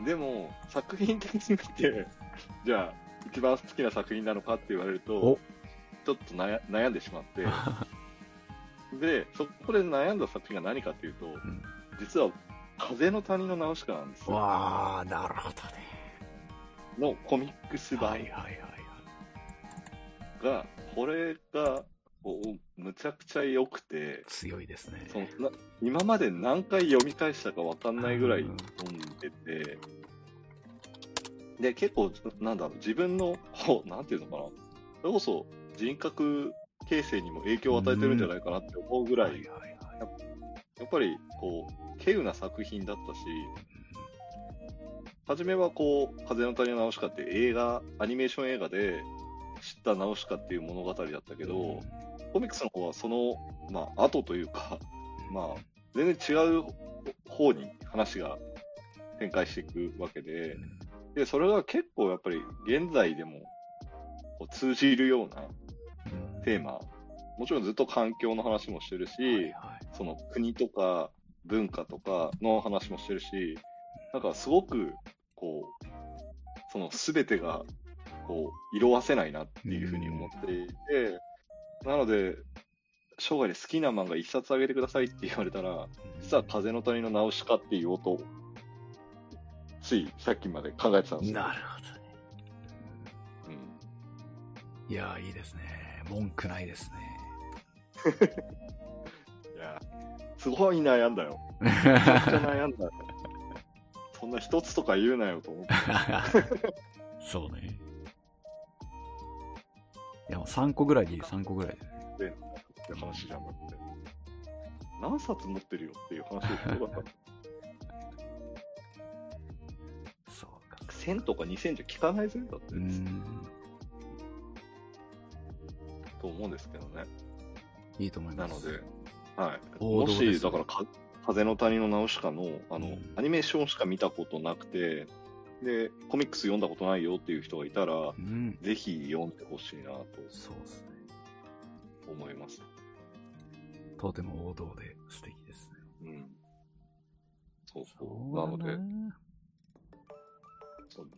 でも作品的に見てじゃあ一番好きな作品なのかって言われるとおちょっと悩悩んでしまって でそこで悩んだ作品が何かっていうと、ん実は、風の谷のナウシカなんですよ。わあ、なるほどね。のコミックス版はいはいはいはい。が、これが、むちゃくちゃ良くて、強いですね。そのな今まで何回読み返したか分かんないぐらい読んでて、で、結構、なんだろう、自分の、なんていうのかな、それこそ人格形成にも影響を与えてるんじゃないかなって思うぐらい。やっぱり、こう、稀有な作品だったし、初めはこう、風の谷のナウシカって映画、アニメーション映画で知ったナウシカっていう物語だったけど、コミックスの方はその、まあ、後というか、まあ、全然違う方に話が展開していくわけで、で、それが結構やっぱり現在でもこう通じるようなテーマ、もちろんずっと環境の話もしてるし、はいはいその国とか文化とかの話もしてるし、なんかすごく、こう、その全てが、こう、色あせないなっていうふうに思っていて、なので、生涯で好きな漫画一冊あげてくださいって言われたら、実は風の谷のナウシカって言おうと、ついさっきまで考えてたんですよ。なるほどね。うんいやー、いいですね。文句ないですね。いや、すごい悩んだよ。めちゃくちゃ悩んだよ。そんな一つとか言うなよと思って。そうね。いや、もう3個ぐらいでいい、3個ぐらいで。って話じゃなくて。何冊持ってるよっていう話でしょだった。そうか。1000とか2000じゃ効かないぜだって、うーん。と思うんですけどね。いいと思います。なので、はい。もし、だからか、風の谷のナウシカの、あの、うんアニメーションしか見たことなくて、で、コミックス読んだことないよっていう人がいたら、うん。ぜひ読んでほしいなとそうですね。思います。とても王道で素敵ですね。うん。そうそ。そううなので、そう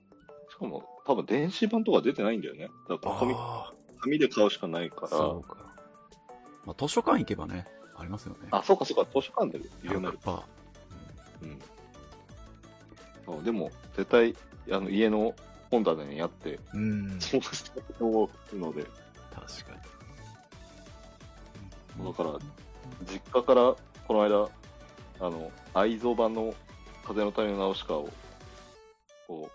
しかも、多分電子版とか出てないんだよね。だからコミあ紙で買うしかないかあ、そうか。まあ、図書館行けばね、ありますよね。ら、あ、そうかそうか、図書館で読める。100%。うん。そうでも、絶対、あの、家の本棚にあって、うん。そうしたと思うので、確かに。だから実家からこの間、あの、愛蔵版の風の谷のナウシカを、こ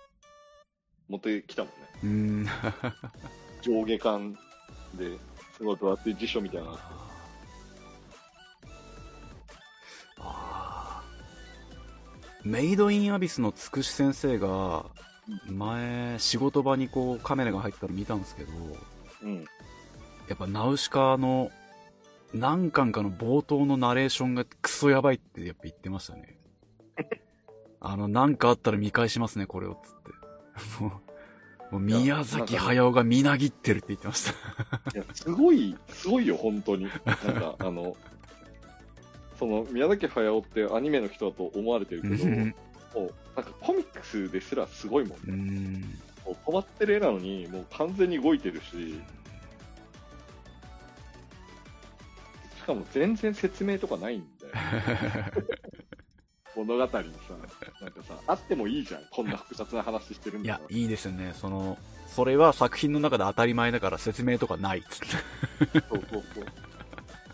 う、持ってきたもんね。うーん。上下巻で、すごい分厚い辞書みたいな。あーメイドインアビスのつくし先生が、前、仕事場にこうカメラが入ったの見たんですけど、うん。やっぱナウシカの何巻かの冒頭のナレーションがクソやばいってやっぱ言ってましたね。あの、なんかあったら見返しますね、これを、つって。もう、宮崎駿がみなぎってるって言ってました。いや、すごい、すごいよ、本当に。なんか、あの、その、宮崎駿ってアニメの人だと思われてるけど、もう、なんかコミックスですらすごいもんうーん。もう止まってる絵なのに、もう完全に動いてるし、しかも全然説明とかないんだよ。物語にさ、なんかさ、あってもいいじゃん、こんな複雑な話してるんいやだか、ら。いいですよね。その、それは作品の中で当たり前だから説明とかないっつって。そうそうそう。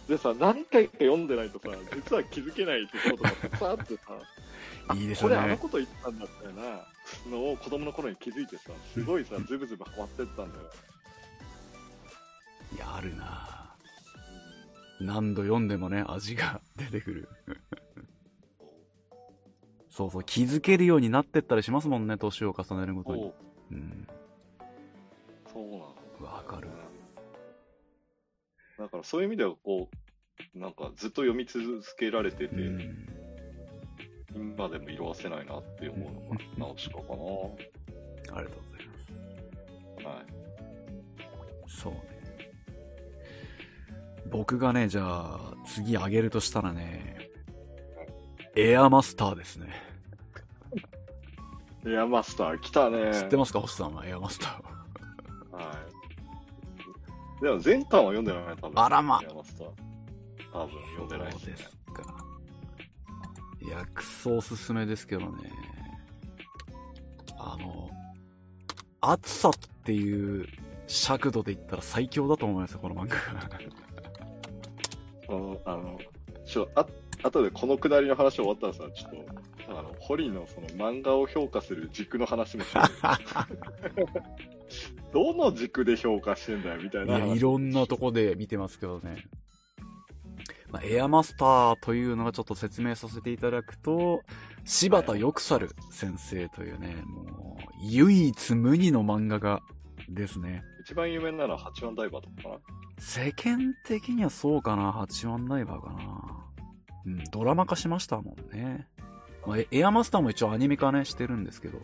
でさ、何回か読んでないとさ、実は気づけないところとかたくさんあってさ、あいいですよねこれあのこと言ったんだったよな、のを子供の頃に気づいてさ、すごいさ、ズブズブハマってったんだよ。いや、あるな何度読んでもね、味が出てくる。そうそう、気づけるようになってったりしますもんね、年を重ねるごとに。そう、うん。そうなの。わかる。だからそういう意味では、こう、なんかずっと読み続けられてて、うん。今でも色あせないなって思うのが、ナウシカかな。ありがとうございます。はい。そうね。僕がね、じゃあ、次あげるとしたらね、エアマスターですね。エアマスター来たね。知ってますか、星さんは？エアマスターを。はい。でも前巻は読んでないね、多分。あらまエアマスター。多分読んでないそうしね。ですか。いいや、くそおすすめですけどね。あの、暑さっていう尺度で言ったら最強だと思いますよ、この漫画。あの、ちょ、あ、後でこのくだりの話終わったらさ、ちょっと、あの、堀のその漫画を評価する軸の話も どの軸で評価してんだよ、みたいな。いや、いろんなとこで見てますけどね。まあ、エアマスターというのがちょっと説明させていただくと、柴田よくさる先生というね、もう、唯一無二の漫画家ですね。一番有名なのは八番ダイバーとかかな世間的にはそうかな、八番ダイバーかな。うん、ドラマ化しましたもんね。まあ、エアマスターも一応アニメ化ね、してるんですけど。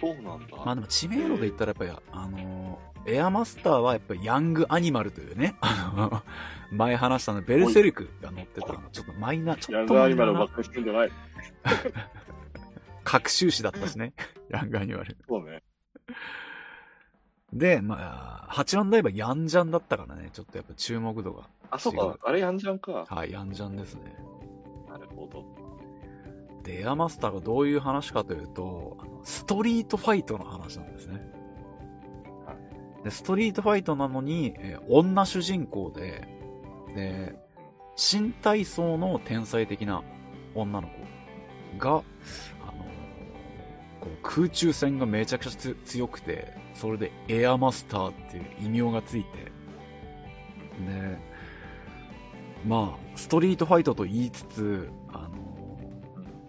そうなんだ。まあでも知名度で言ったらやっぱり、あのー、エアマスターはやっぱりヤングアニマルというね、あの、前話したのベルセルクが乗ってたの、ちょっとマイナー、ちょっと。ヤングアニマルばっかりしてんじゃない。各収支だったしね、ヤングアニマル。そうね。で、まあ、八番ダイバーヤンジャンだったからね、ちょっとやっぱ注目度が。あ、そうか、あれヤンジャンか。はい、ヤンジャンですね。なるほど。で、エアマスターがどういう話かというと、ストリートファイトの話なんですね。で、ストリートファイトなのに、えー、女主人公で、で、新体操の天才的な女の子が、あのー、こう空中戦がめちゃくちゃ強くて、それでエアマスターっていう異名がついて、で、まあ、ストリートファイトと言いつつ、あの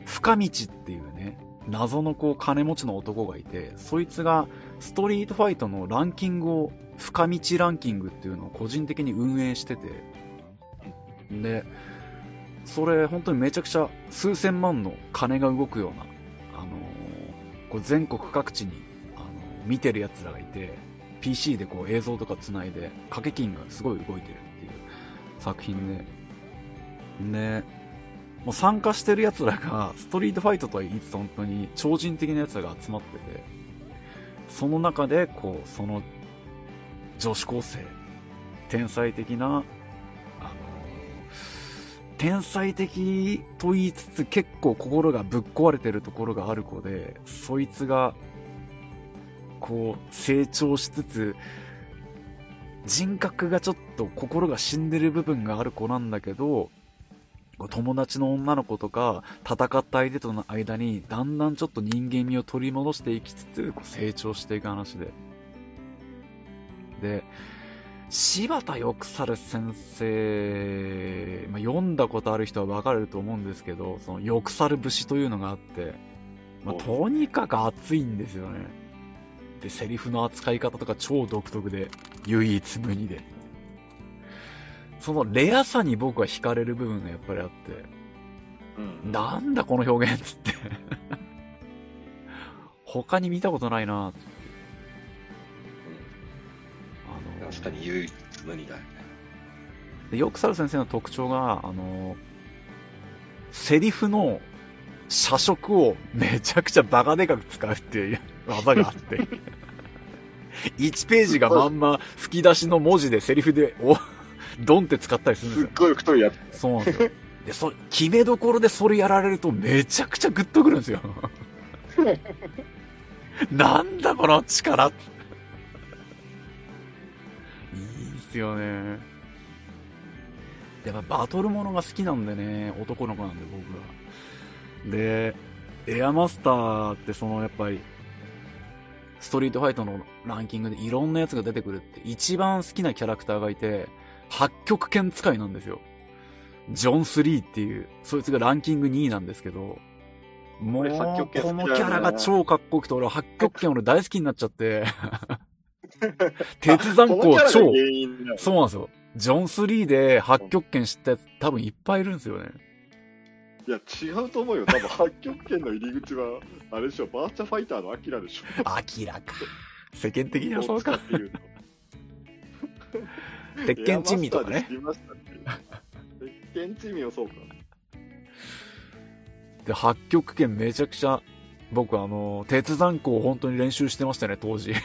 深道っていうね、謎のこう金持ちの男がいて、そいつがストリートファイトのランキングを、深道ランキングっていうのを個人的に運営してて、で、それ本当にめちゃくちゃ数千万の金が動くような、あの、こう全国各地に、見てる奴らがいて、PC でこう映像とか繋いで、掛け金がすごい動いてるっていう作品で、で、もう参加してる奴らが、ストリートファイトとは言いつつ本当に超人的な奴らが集まってて、その中で、こう、その、女子高生、天才的な、あの、天才的と言いつつ結構心がぶっ壊れてるところがある子で、そいつが、こう、成長しつつ、人格がちょっと心が死んでる部分がある子なんだけど、友達の女の子とか、戦った相手との間に、だんだんちょっと人間味を取り戻していきつつ、成長していく話で。で、柴田よくさる先生、まあ、読んだことある人はわかると思うんですけど、そのよくさる節というのがあって、まあ、とにかく熱いんですよね。で、セリフの扱い方とか超独特で、唯一無二で。そのレアさに僕は惹かれる部分がやっぱりあって、うん、なんだこの表現っつって他に見たことないなっつって。あの確かに唯一無二だよね。で、よくさる先生の特徴が、あの、セリフの社食をめちゃくちゃバカでかく使うっていう 技があって。1ページがまんま吹き出しの文字でセリフで、お、ドンって使ったりするんですよ。すっごい太いやつ。そうなんですよ。で、そ、決めどころでそれやられるとめちゃくちゃグッとくるんですよ。なんだこの力いいっすよね。やっぱバトルものが好きなんでね、男の子なんで僕は。で、エアマスターってそのやっぱり、ストリートファイトのランキングでいろんなやつが出てくるって一番好きなキャラクターがいて、八極拳使いなんですよ。ジョン・スリーっていう、そいつがランキング2位なんですけど、もう、このキャラが超かっこよくて、俺八極拳俺大好きになっちゃって、鉄山校超、そうなんですよ。ジョン・スリーで八極拳知ったやつ多分いっぱいいるんですよね。いや、違うと思うよ。多分八極拳の入り口は、あれでしょ、バーチャファイターのアキラでしょ。アキラか。世間的にはそうか。鉄拳珍味とかね。鉄拳珍味をそうか。で、八極拳めちゃくちゃ、僕あの、鉄山校を本当に練習してましたね、当時。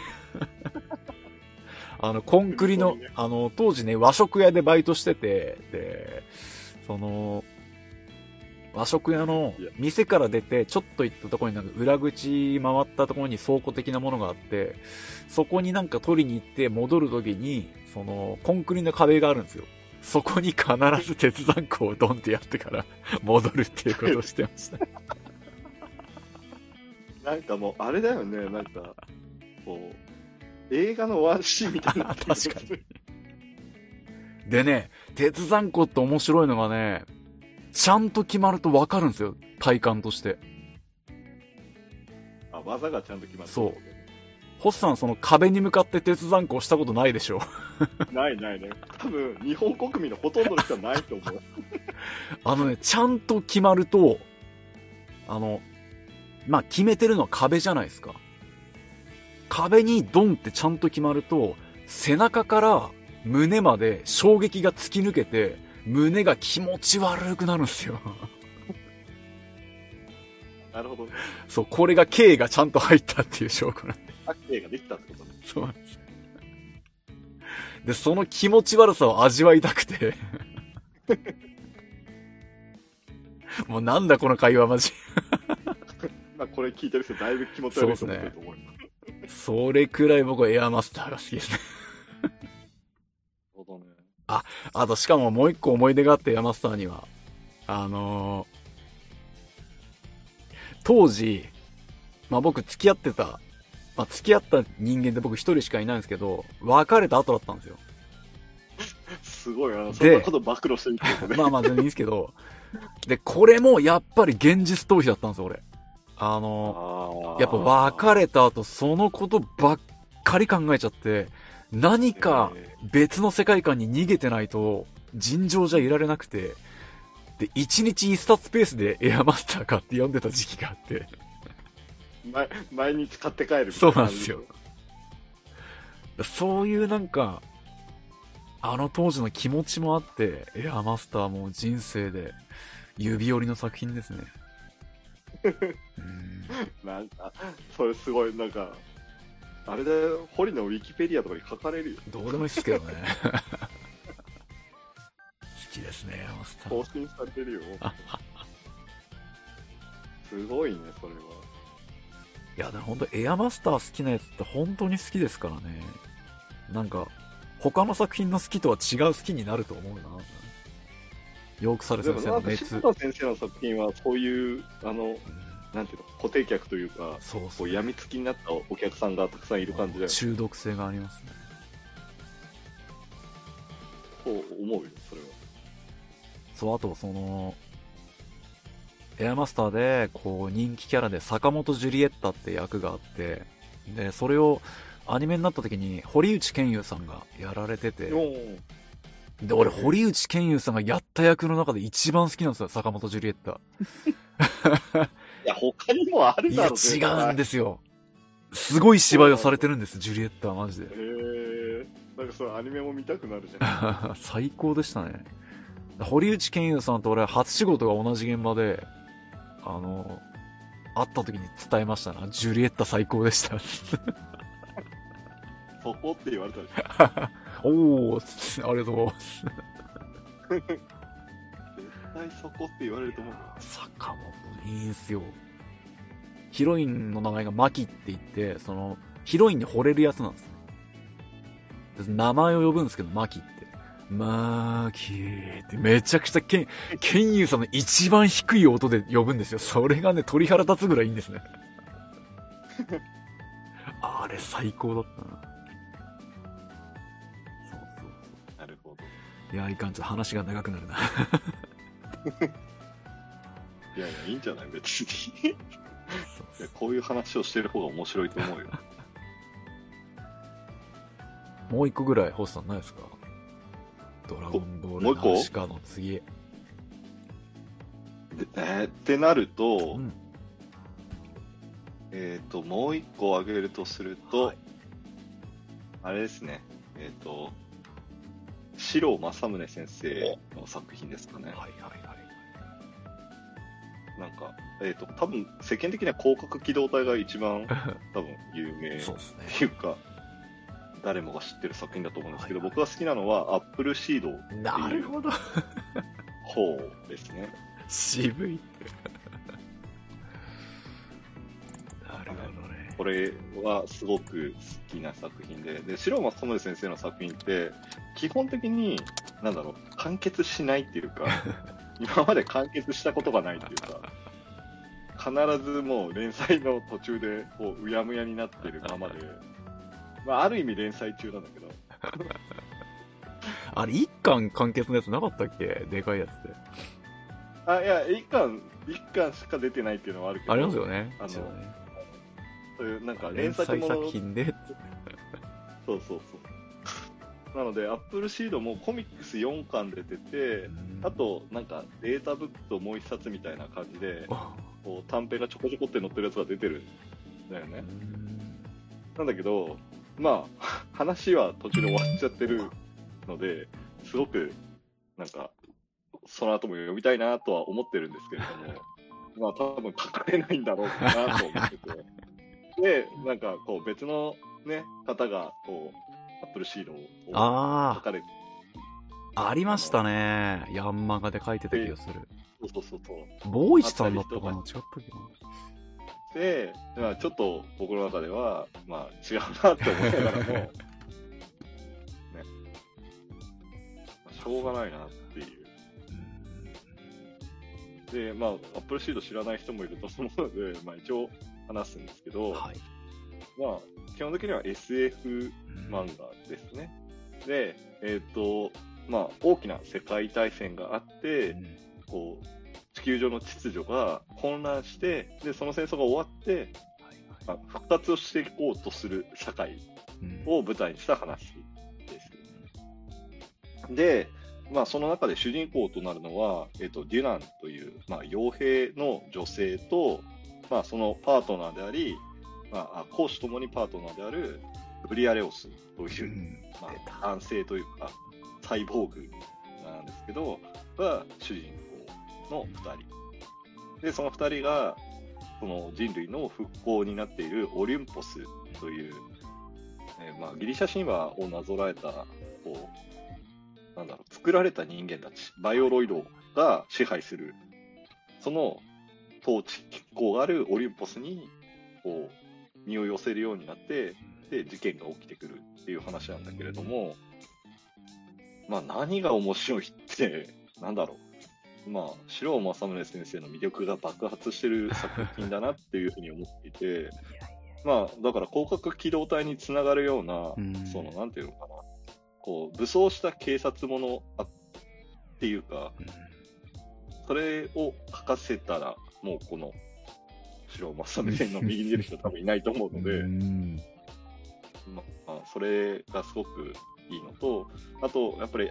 あの、コンクリの、あの、当時ね、和食屋でバイトしてて、で、その、和食屋の店から出て、ちょっと行ったところになんか裏口回ったところに倉庫的なものがあって、そこになんか取りに行って戻るときに、その、コンクリの壁があるんですよ。そこに必ず鉄山庫をドンってやってから 戻るっていうことをしてました。なんかもう、あれだよね、なんか、こう、映画のワンシーンみたいな。確かに。でね、鉄山庫って面白いのがね、ちゃんと決まるとわかるんですよ。体感として。あ、技がちゃんと決まるそうホッさんその壁に向かって鉄山庫をしたことないでしょ。ないないね。多分、日本国民のほとんどの人はないと思う。あのね、ちゃんと決まると、あの、まあ、決めてるのは壁じゃないですか。壁にドンってちゃんと決まると、背中から胸まで衝撃が突き抜けて、胸が気持ち悪くなるんですよ。なるほどね。そう、これが K がちゃんと入ったっていう証拠なんでサッケーができたってことね。す。そうなんです。で、その気持ち悪さを味わいたくて。もうなんだこの会話マジ。まあ、これ聞いてる人だいぶ気持ち悪いと思ってると思うよ。それくらい僕はエアマスターが好きですね。なるほどね。あと、しかももう一個思い出があって、エアマスターには。あのー当時、まあ僕付き合ってた、まあ付き合った人間で僕一人しかいないんですけど、別れた後だったんですよ。すごい、あの、そんなこと暴露してるけどね。まあまあ全然いいんですけど、で、これもやっぱり現実逃避だったんですよ、俺。あのあーやっぱ別れた後、そのことばっかり考えちゃって、何かえ別の世界観に逃げてないと、尋常じゃいられなくて、で、1日1冊ペースでエアマスター買って読んでた時期があって、ー毎毎日買って帰るそいうなんですよ。そういうなんか、あの当時の気持ちもあって、エアマスターも人生で指折りの作品ですね。うんなんか、それすごい、なんか、あれだよ、堀のウィキペディアとかに書かれるよ。どうでもいいですけどね。好きですね、エアマスター。更新されてるよ。すごいね、それは。いや、でも本当エアマスター好きなやつって本当に好きですからね。なんか、他の作品の好きとは違う好きになると思うな。ヨークサルでも先生の熱。田先生の作品はそういうあのうんなんていうの固定客というかそうそう。こう病みつきになったお客さんがたくさんいる感じだよね中毒性がありますね。と思うよそれはそう、あとその、エアマスターで、こう、人気キャラで坂本ジュリエッタって役があって、で、それをアニメになった時に、堀内健優さんがやられてて、で、俺、堀内健優さんがやった役の中で一番好きなんですよ、坂本ジュリエッタ。いや他にもあるいや、だろ違うんですよ。すごい芝居をされてるんです、ジュリエッタはマジでへ。えなんかそのアニメも見たくなるじゃん 最高でしたね。堀内健優さんと俺初仕事が同じ現場で、あの、会った時に伝えましたな。ジュリエッタ最高でした。そこって言われたでしょ おー、ありがとうございます。絶対そこって言われると思うよ坂本、いいんすよ。ヒロインの名前がマキって言って、その、ヒロインに惚れるやつなんですね。で名前を呼ぶんですけど、マキって。マーキーってめちゃくちゃケン、ケンユーさんの一番低い音で呼ぶんですよ。それがね、鳥肌立つぐらいいいんですね。あれ最高だったな。そうそうそなるほどう。いや、いかんちょっと話が長くなるな。いやいやいいんじゃない別に。いやこういう話をしてる方が面白いと思うよ。もう一個ぐらい、ホスさんないですか？ドラゴンボールもう一個？ナウシカの次。でえーってなると、うん。えっ、ともう一個挙げるとすると、はい。あれですね。えっ、と四郎正宗先生の作品ですかね。はいはいはい。なんかえっ、と多分世間的には広角機動隊が一番 多分有名そうですねっ。ていうか誰もが知ってる作品だと思うんですけど、はいはい僕が好きなのはアップルシードなるほど。方ですね渋い。なるほどね。これはすごく好きな作品で、で、白松智先生の作品って、基本的に、なんだろう、完結しないっていうか、今まで完結したことがないっていうか、必ずもう連載の途中で、こう、うやむやになってるままで、まあ、ある意味連載中なんだけど、あれ、一巻完結のやつなかったっけ？でかいやつって。あ、いや、一巻、一巻しか出てないっていうのはあるけど、ありますよね。あのねそういう、なんか連連載作品で。そうそうそう。なので、アップルシードもコミックス4巻出てて、あと、なんか、データブックともう一冊みたいな感じで、あ、こう短編がちょこちょこって載ってるやつが出てるんだようね。んなんだけど、まあ、話は途中で終わっちゃってるので、すごく、なんか、その後も読みたいなとは思ってるんですけれども、まあ、多分書かれないんだろうなと思ってて。で、なんか、こう、別のね、方が、こう、アップルシードを書あかれて、あ、ありましたね。ヤンマガで書いてた気がする。そうそうそう。ボーイチさんだったかな？違あったっけなで、まあ、ちょっと僕の中では、まあ、違うなって思いながらも、ね、まあしょうがないなっていう。で、まあ、アップルシード知らない人もいると思うので、まあ、一応話すんですけど、はい。まあ、基本的には SF 漫画ですね。で、えっ、と、まあ、大きな世界大戦があって、うんこう、地球上の秩序が混乱して、で、その戦争が終わって、まあ復活をしていこうとする社会うんを舞台にした話です。で、まあ、その中で主人公となるのは、えっ、と、デュナンという、まあ、傭兵の女性と、まあ、そのパートナーであり、まああ、公私ともにパートナーであるブリアレオスというう、んまあ、男性というか、サイボーグなんですけど、が主人公の2人。で、その2人が、その人類の復興になっているオリンポスという、えーまあ、ギリシャ神話をなぞらえた、こう、なんだろう、作られた人間たち、バイオロイドが支配する、その統治機構があるオリンポスに、こう、身を寄せるようになって、で、事件が起きてくるっていう話なんだけれども、まあ何が面白いって、なんだろう。まあ、白尾正宗先生の魅力が爆発してる作品だなっていうふうに思っていて、まあ、だから広角機動隊につながるような、うん。その、なんていうのかな、こう、武装した警察ものあっていうか、それを書かせたら、もうこの、白尾正宗の右に出る人多分いないと思うので、うん。まあ、それがすごくいいのと、あと、やっぱり、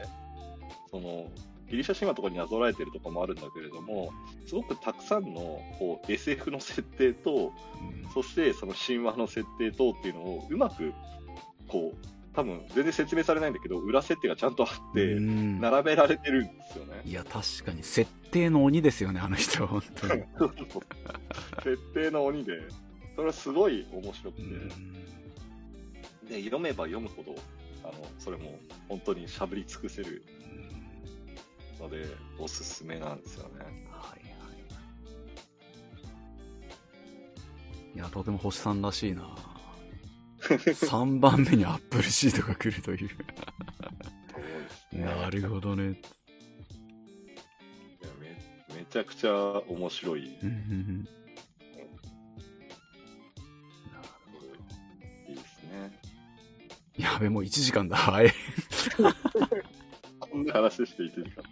その、ギリシャ神話とかになぞらえてるとかもあるんだけれども、すごくたくさんのこう SF の設定と、そしてその神話の設定とっていうのをうまく、こう、多分全然説明されないんだけど、裏設定がちゃんとあって、うん並べられてるんですよね。いや、確かに、設定の鬼ですよね、あの人は、本当に。設定の鬼で、それはすごい面白くて、うんで、読めば読むほど、あの、それも本当にしゃぶり尽くせるので、おすすめなんですよね。はいはい。いや、とても星さんらしいな3番目にアップルシートが来るという。なるほどね。めめちゃくちゃ面白い。やべ、もう1時間だ。はい。こんな話して1時間。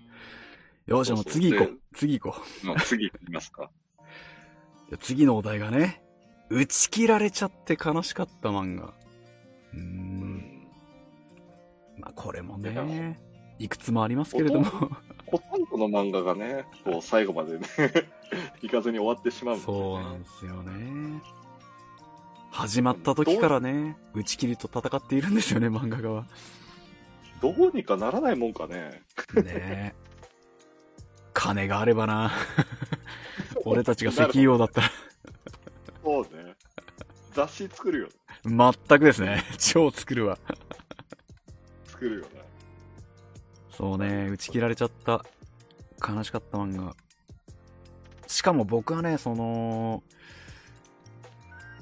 よし、もう次行こそうう。次行こまあ、次行きますか。う。次のお題がね、打ち切られちゃって悲しかった漫画。うんん。まあ、これもね、いくつもありますけれども。ほとんどの漫画がね、こう、最後までね、行かずに終わってしまうんですそう。なんですよね。始まった時からね、打ち切りと戦っているんですよね、漫画家は。どうにかならないもんかね。ねえ。金があればな。俺たちが 石油王だったら。そうね。雑誌作るよ。全くですね。超作るわ。作るよね。そうね、打ち切られちゃった。悲しかった漫画。しかも僕はね、その、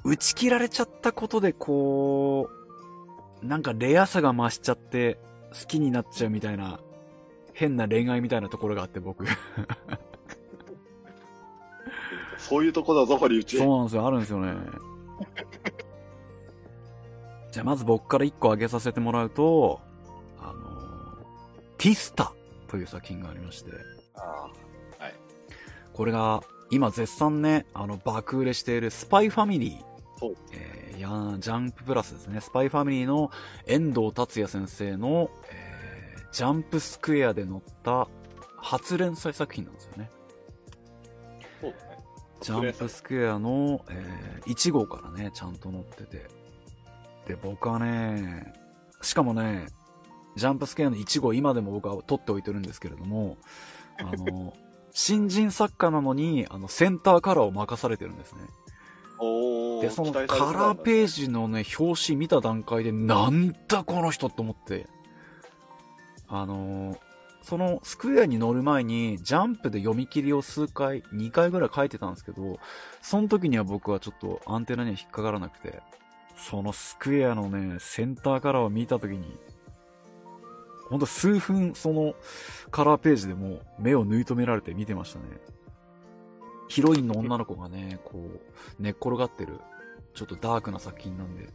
打ち切られちゃったことでこう、なんかレアさが増しちゃって好きになっちゃうみたいな、変な恋愛みたいなところがあって僕。そういうとこだぞ、堀内。そうなんですよ、あるんですよね。じゃあまず僕から一個挙げさせてもらうと、あの、ティスタという作品がありまして。ああ。はい。これが、今絶賛ね、あの、爆売れしているスパイファミリー。そう。えー、やジャンププラスですね。スパイファミリーの遠藤達也先生の、えー、ジャンプスクエアで載った初連載作品なんですよね。そうだね。ジャンプスクエアの、えー、1号からね、ちゃんと載ってて。で、僕はね、しかもね、ジャンプスクエアの1号今でも僕は取っておいてるんですけれども、あの、新人作家なのに、あの、センターカラーを任されてるんですね。おで、そのカラーページのね、表紙見た段階で、なんだこの人って思って、あのそのスクエアに乗る前に、ジャンプで読み切りを数回、2回ぐらい書いてたんですけど、その時には僕はちょっとアンテナには引っかからなくて、そのスクエアのね、センターカラーを見た時に、ほんと数分そのカラーページでも目を縫い止められて見てましたね。ヒロインの女の子がね、こう、寝っ転がってる、ちょっとダークな作品なんで、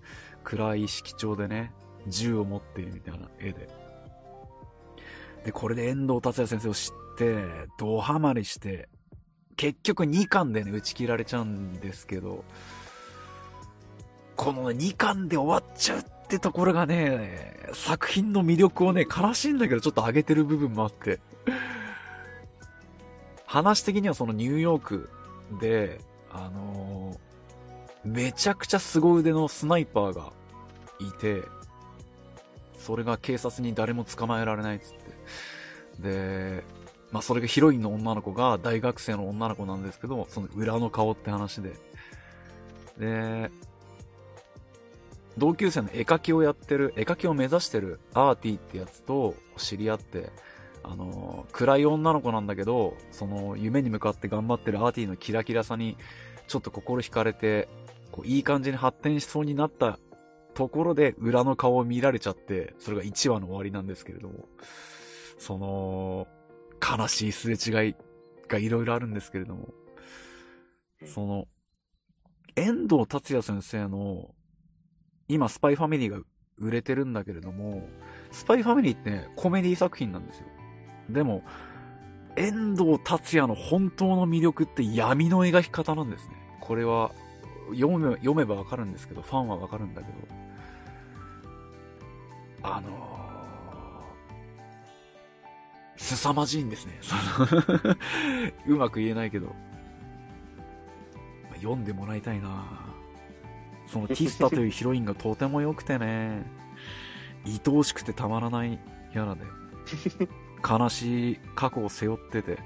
暗い色調でね、銃を持っているみたいな絵で。で、これで遠藤達也先生を知って、ドハマりして、結局2巻でね、打ち切られちゃうんですけど、この2巻で終わっちゃうってところがね、作品の魅力をね、悲しいんだけどちょっと上げてる部分もあって。話的にはそのニューヨークで、あのーめちゃくちゃ凄腕のスナイパーがいて、それが警察に誰も捕まえられないっつって。で、まあそれがヒロインの女の子が大学生の女の子なんですけど、その裏の顔って話で。で、同級生の絵描きをやってる、絵描きを目指してるアーティってやつと知り合って、あの、暗い女の子なんだけど、その夢に向かって頑張ってるアーティーのキラキラさに、ちょっと心惹かれて、こういい感じに発展しそうになったところで裏の顔を見られちゃって、それが1話の終わりなんですけれども、その、悲しいすれ違いがいろいろあるんですけれども、その、遠藤達也先生の、今スパイファミリーが売れてるんだけれども、スパイファミリーってね、コメディ作品なんですよ。でも、遠藤達也の本当の魅力って闇の描き方なんですね。これは、読め、読めばわかるんですけど、ファンはわかるんだけど、あのー、凄まじいんですね。うまく言えないけど。読んでもらいたいなそのティスタというヒロインがとても良くてね、愛おしくてたまらないキャラで、悲しい過去を背負ってて、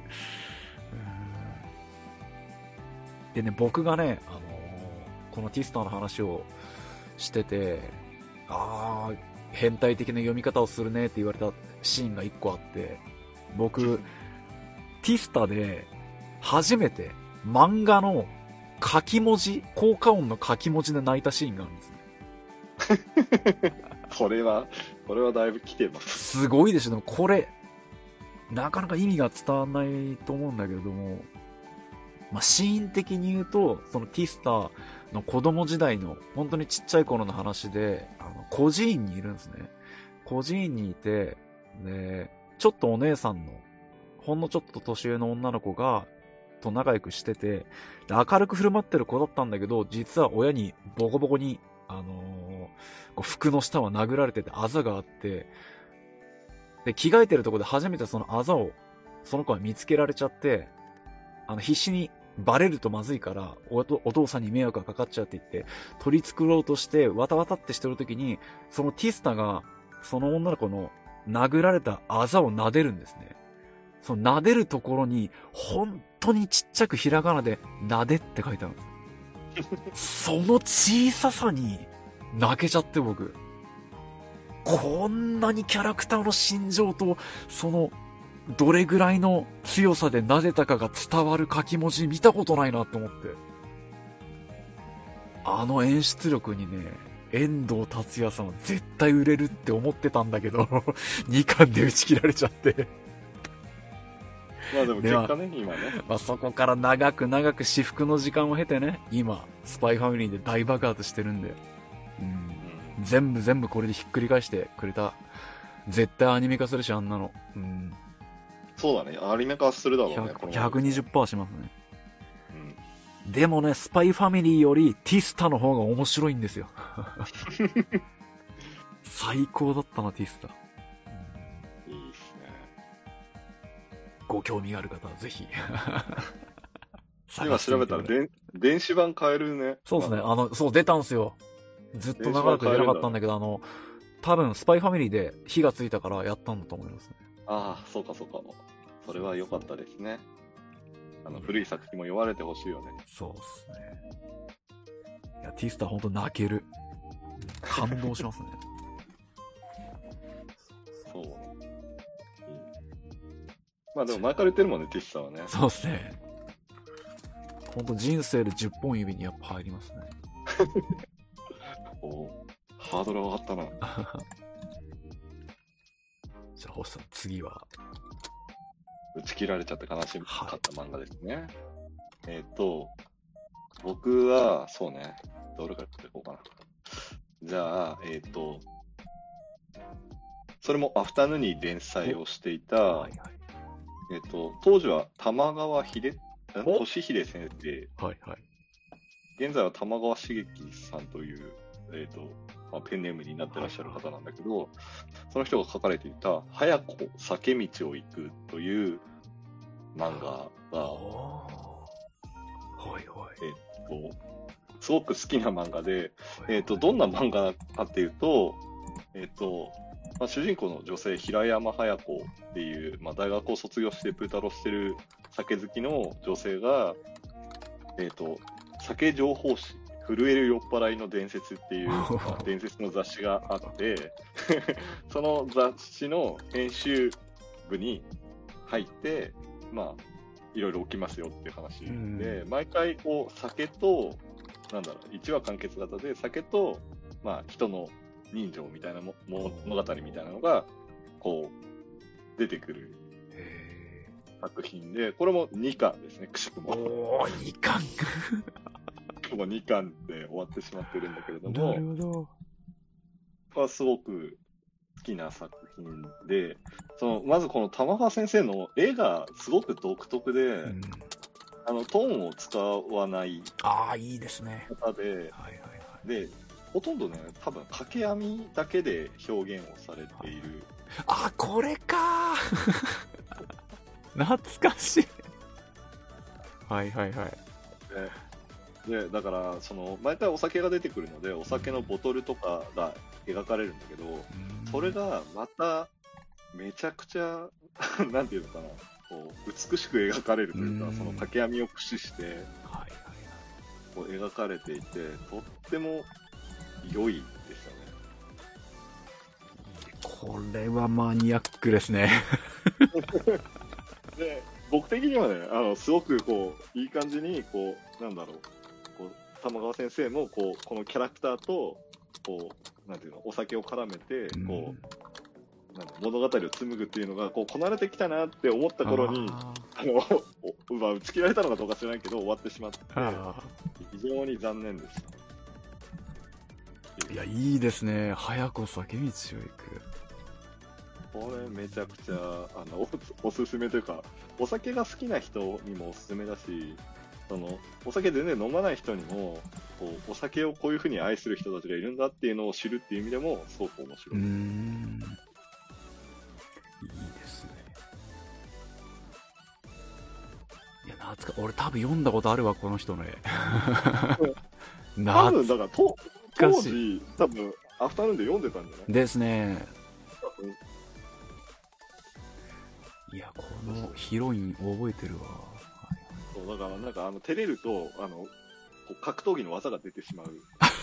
でね、僕がね、あのーこのティスタの話をしてて、あー、変態的な読み方をするねって言われたシーンが一個あって、僕、ティスタで初めて漫画の書き文字、効果音の書き文字で泣いたシーンがあるんですね。これは、これはだいぶ来てます。すごいでしょ。でもこれ、なかなか意味が伝わらないと思うんだけれども、まあ、シーン的に言うと、そのティスタの子供時代の、本当にちっちゃい頃の話で、あの、孤児院にいるんですね。孤児院にいて、で、ちょっとお姉さんの、ほんのちょっと年上の女の子が、と仲良くしてて、で明るく振る舞ってる子だったんだけど、実は親にボコボコに、あのーこう服の下は殴られててあざがあって、で、着替えてるとこで初めてそのあざを、その子は見つけられちゃって、あの、必死にバレるとまずいから、おお父さんに迷惑がかかっちゃうって言って、取り繕ろうとして、わたわたってしてる時に、そのティスタが、その女の子の殴られたあざを撫でるんですね。その撫でるところに、本当にちっちゃくひらがなで、撫でって書いてある。その小ささに、泣けちゃって僕。こんなにキャラクターの心情と、その、どれぐらいの強さで撫でたかが伝わる書き文字見たことないなって思って。あの演出力にね、遠藤達也さんは絶対売れるって思ってたんだけど、2巻で打ち切られちゃって。まあでも結果ね、今ね。まあそこから長く長く至福の時間を経てね、今、スパイファミリーで大爆発してるんで、うん、うん。全部全部これでひっくり返してくれた。絶対アニメ化するし、あんなの。うん。そうだね。アニメ化するだろうね。100このまま120%しますね。うん。でもね、スパイファミリーよりティスタの方が面白いんですよ。最高だったな、ティスタ。ご興味がある方はぜひ。今調べたら、でで電子版買えるね。そうですね。まあの、そう、出たんすよ。ずっと長らく出なかったんだけど、あの、多分、スパイファミリーで火がついたからやったんだと思いますね。ああ、そうかそうか。それは良かったですね。あの、古い作品も読まれてほしいよね。そうっすね。いや、ティスタほんと泣ける。感動しますね。そう。うんまあでも前から言ってるもんね、ティッシュさんはね。そうっすね。ほんと人生で10本指にやっぱ入りますね。おーハードル上がったな。じゃあ、星さん、次は。打ち切られちゃって悲しかった漫画ですね。えっ、と、僕は、そうね、どれから言っていこうかな。じゃあ、えっ、と、それもアフタヌーンに連載をしていた、はいはい。えっ、と、当時は玉川秀、俊秀先生、はいはい。現在は玉川茂樹さんという、えっ、と、まあ、ペンネームになってらっしゃる方なんだけど、その人が書かれていた、早子酒道を行くという漫画が、はいはい。とすごく好きな漫画で、はいえっ、と、どんな漫画かっていうと、えっ、と、まあ、主人公の女性、平山隼子っていう、まあ、大学を卒業してプータロしてる酒好きの女性が、えっ、と、酒情報誌、震える酔っ払いの伝説っていう、まあ 伝説の雑誌があって、その雑誌の編集部に入って、まあ、いろいろ起きますよっていう話で、毎回こう、酒と、なんだろう、1話完結型で、酒と、まあ、人の人情みたいなも物語みたいなのが、こう、出てくるへ作品で、これも2巻ですね、くしくーも。おー、いかん。もう2巻で終わってしまってるんだけれどなも、るほど。はすごく好きな作品で、その、まずこの玉川先生の絵がすごく独特で、うん、あの、トーンを使わないああ、いいですね。はいはいはい。で、ほとんどね、多分掛け網だけで表現をされている。あ、これかー 懐かしい。はいはいはい。で、だから、その、毎回お酒が出てくるので、お酒のボトルとかが描かれるんだけど、それがまた、めちゃくちゃ、なんていうのかな、こう、美しく描かれるというか、うんその掛け網を駆使して、はいはいこう描かれていて、とっても良いですよね。これはマニアックですね。で、僕的にはね、あの、すごくこう、いい感じに、こう、なんだろう、こう、玉川先生も、こう、このキャラクターと、こう、なんていうの、お酒を絡めて、こう、なんだ物語を紡ぐっていうのが、こう、こなれてきたなって思った頃に、ああの、おまあ、打ち切られたのかどうか知らないけど、終わってしまって、非常に残念でした。ーいや、いいですね。早く酒道を行く。これめちゃくちゃ、あの、おおすすめというか、お酒が好きな人にもおすすめだし、その、お酒全然飲まない人にも、こう、お酒をこういうふうに愛する人たちがいるんだっていうのを知るっていう意味でも、すごく面白い。うーん。いいですね。いや、懐か、俺多分読んだことあるわ、この人の絵。多な分、だから、と当時、多分、アフタヌーンで読んでたんじゃない？ですね。いや、このヒロイン覚えてるわ。そう、だから、なんか、あの、照れると、あの、格闘技の技が出てしまう。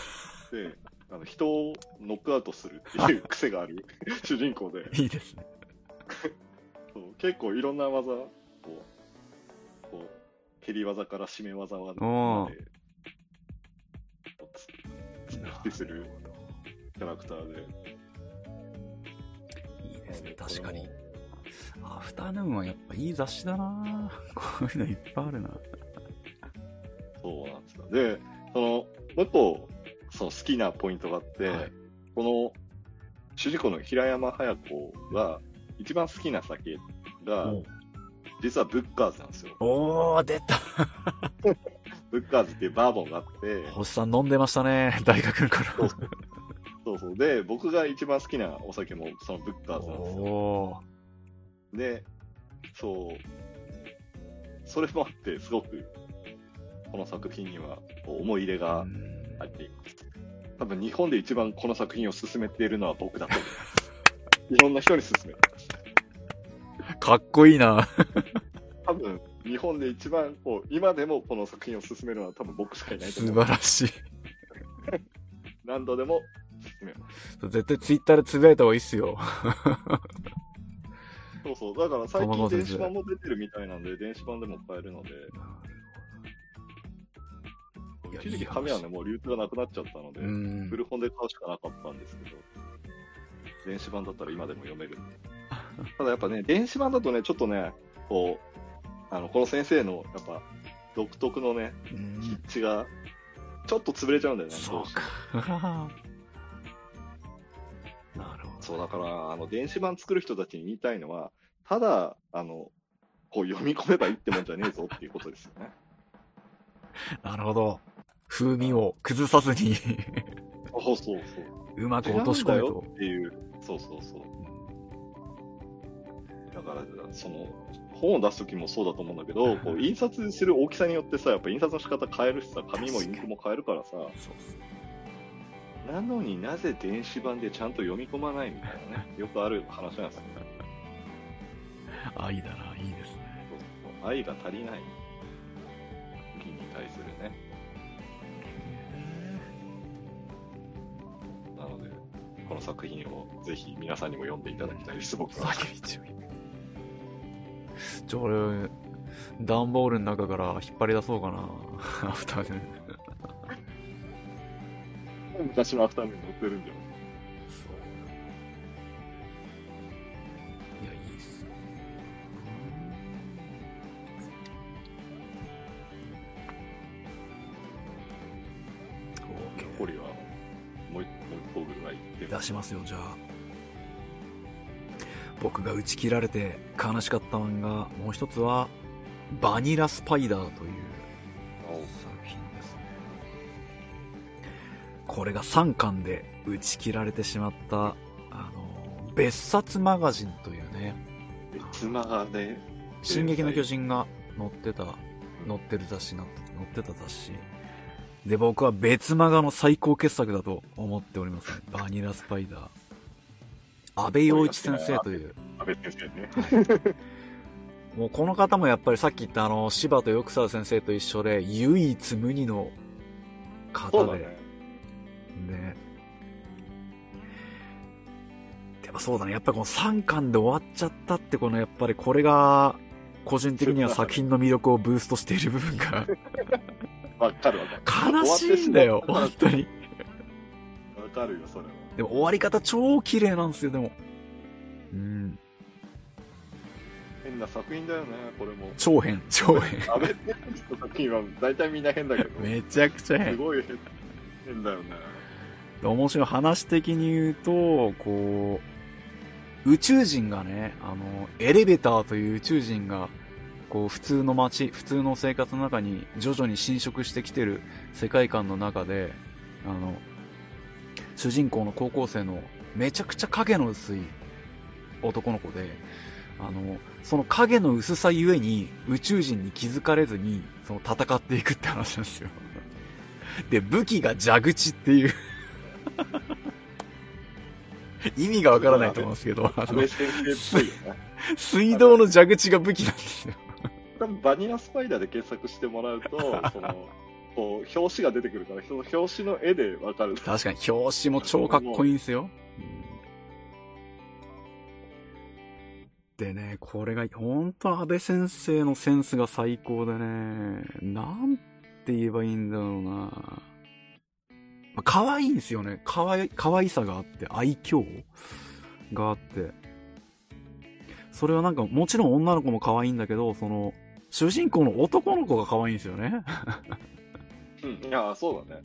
で、あの、人をノックアウトするっていう癖がある 主人公で。いいですね。そう結構いろんな技を、こう、こう蹴り技から締め技まで、つ突きするキャラクターで。いいですね、確かに。アフタヌーンはやっぱいい雑誌だな こういうのいっぱいあるな。そうなんですよ。で、その、もう一個、その好きなポイントがあって、はい。この、主人公の平山隼子が、一番好きな酒が、お実はブッカーズなんですよ。おー、出た ブッカーズっていうバーボンがあって、星さん飲んでましたね、大学の頃。そうそう。で、僕が一番好きなお酒もそのブッカーズなんですよ。で、そう、それもあって、すごく、この作品には思い入れがうんあっています。多分日本で一番この作品を進めているのは僕だと思います。いろんな人に進めてます。かっこいいな。多分日本で一番こう、今でもこの作品を進めるのは多分僕しかいないと素。晴らしい。何度でも進めます。絶対ツイッターでつぶやいた方がいいっすよ。そうそう。だから最近電子版も出てるみたいなんで、電子版でも買えるので、いや一時期紙はね、もう流通がなくなっちゃったので、うん。古本で買うしかなかったんですけど、電子版だったら今でも読める。ただやっぱね、電子版だとね、ちょっとね、こう、あの、この先生の、やっぱ、独特のね、うん筆致が、ちょっと潰れちゃうんだよね、そうか。なるほど。そう、だから、あの、電子版作る人たちに言いたいのは、ただ、あの、こう読み込めばいいってもんじゃねえぞっていうことですよね。なるほど。風味を崩さずに そうそうそう。うまく落とし込めと。っていう。そうそうそう。だから、その、本を出すときもそうだと思うんだけど、こう印刷する大きさによってさ、やっぱ印刷の仕方変えるしさ、紙もインクも変えるからさ、なのになぜ電子版でちゃんと読み込まないみたいなね、よくある話なんですよね。愛だな、いいですね。そうそう愛が足りない。時に対するね。なので、この作品をぜひ皆さんにも読んでいただきたいです、僕は。ちょ、俺、段ボールの中から引っ張り出そうかな。アフターで。昔のアフターヌーンに載ってるんじゃん。そう。いや、いいっす。残りはもう一もう一個ぐらい出しますよ、じゃあ。僕が打ち切られて悲しかった漫画、もう一つは、バニラスパイダーという作品ですね。これが3巻で打ち切られてしまった、あの、別冊マガジンというね、別マガで、進撃の巨人が載ってた、載ってる雑誌なった、載ってた雑誌。で、僕は別マガの最高傑作だと思っておりますね。バニラスパイダー。安倍洋一先生という、安倍先生ね。もうこの方もやっぱりさっき言ったあの、柴田翼沢先生と一緒で、唯一無二の方で、そうだね。ね。でもそうだね。やっぱりこの3巻で終わっちゃったって、このやっぱりこれが、個人的には作品の魅力をブーストしている部分が わかるわかる。悲しいんだよ、本当に。わかるよ、それは。でも終わり方超綺麗なんですよ、でも。うん。変な作品だよね、これも。超変、超変。安倍先生の作品は大体みんな変だけど、めちゃくちゃす変。ごい変変だよね。面白い話的に言うと、こう、宇宙人がね、あの、エレベーターという宇宙人が、こう、普通の街、普通の生活の中に徐々に侵食してきてる世界観の中で、あの、主人公の高校生のめちゃくちゃ影の薄い男の子で、あの、その影の薄さゆえに宇宙人に気づかれずに、その戦っていくって話なんですよ。で、武器が蛇口っていう。意味がわからないと思うんですけど、あの。水道の蛇口が武器なんですよ。多分バニラスパイダーで検索してもらうと、その、こう、表紙が出てくるから、その表紙の絵でわかる。確かに表紙も超かっこいいんですよ。でね、これが、本当安倍先生のセンスが最高でね、なんて言えばいいんだろうな。まあ、可愛いんですよね。可愛い、可愛さがあって、愛嬌があって。それはなんか、もちろん女の子も可愛いんだけど、その、主人公の男の子が可愛いんですよね。うん、いや、そうだね。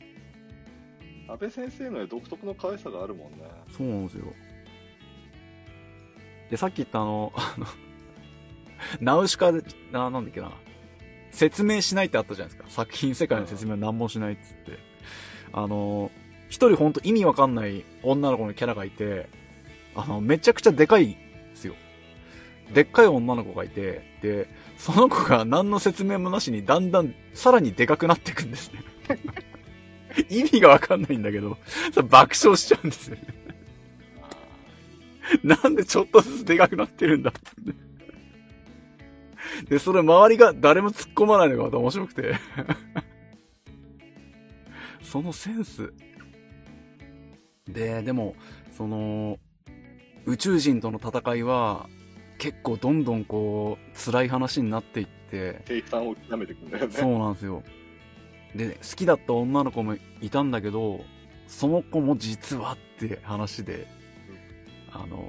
安倍先生の独特の可愛さがあるもんね。そうなんですよ。で、さっき言ったあの、あの、ナウシカで、な、なんだっけな。説明しないってあったじゃないですか。作品世界の説明は何もしないっつって。あの、一人ほんと意味わかんない女の子のキャラがいて、あの、めちゃくちゃでかいんですよ。でっかい女の子がいて、で、その子が何の説明もなしにだんだんさらにでかくなっていくんですね。意味がわかんないんだけど、爆笑しちゃうんですよね。なんでちょっとずつでかくなってるんだって。で、それ周りが誰も突っ込まないのがまた面白くて そのセンス。で、でも、その、宇宙人との戦いは、結構どんどんこう、辛い話になっていって。を極めていくんだよね。そうなんですよ。で、好きだった女の子もいたんだけど、その子も実はって話で、あの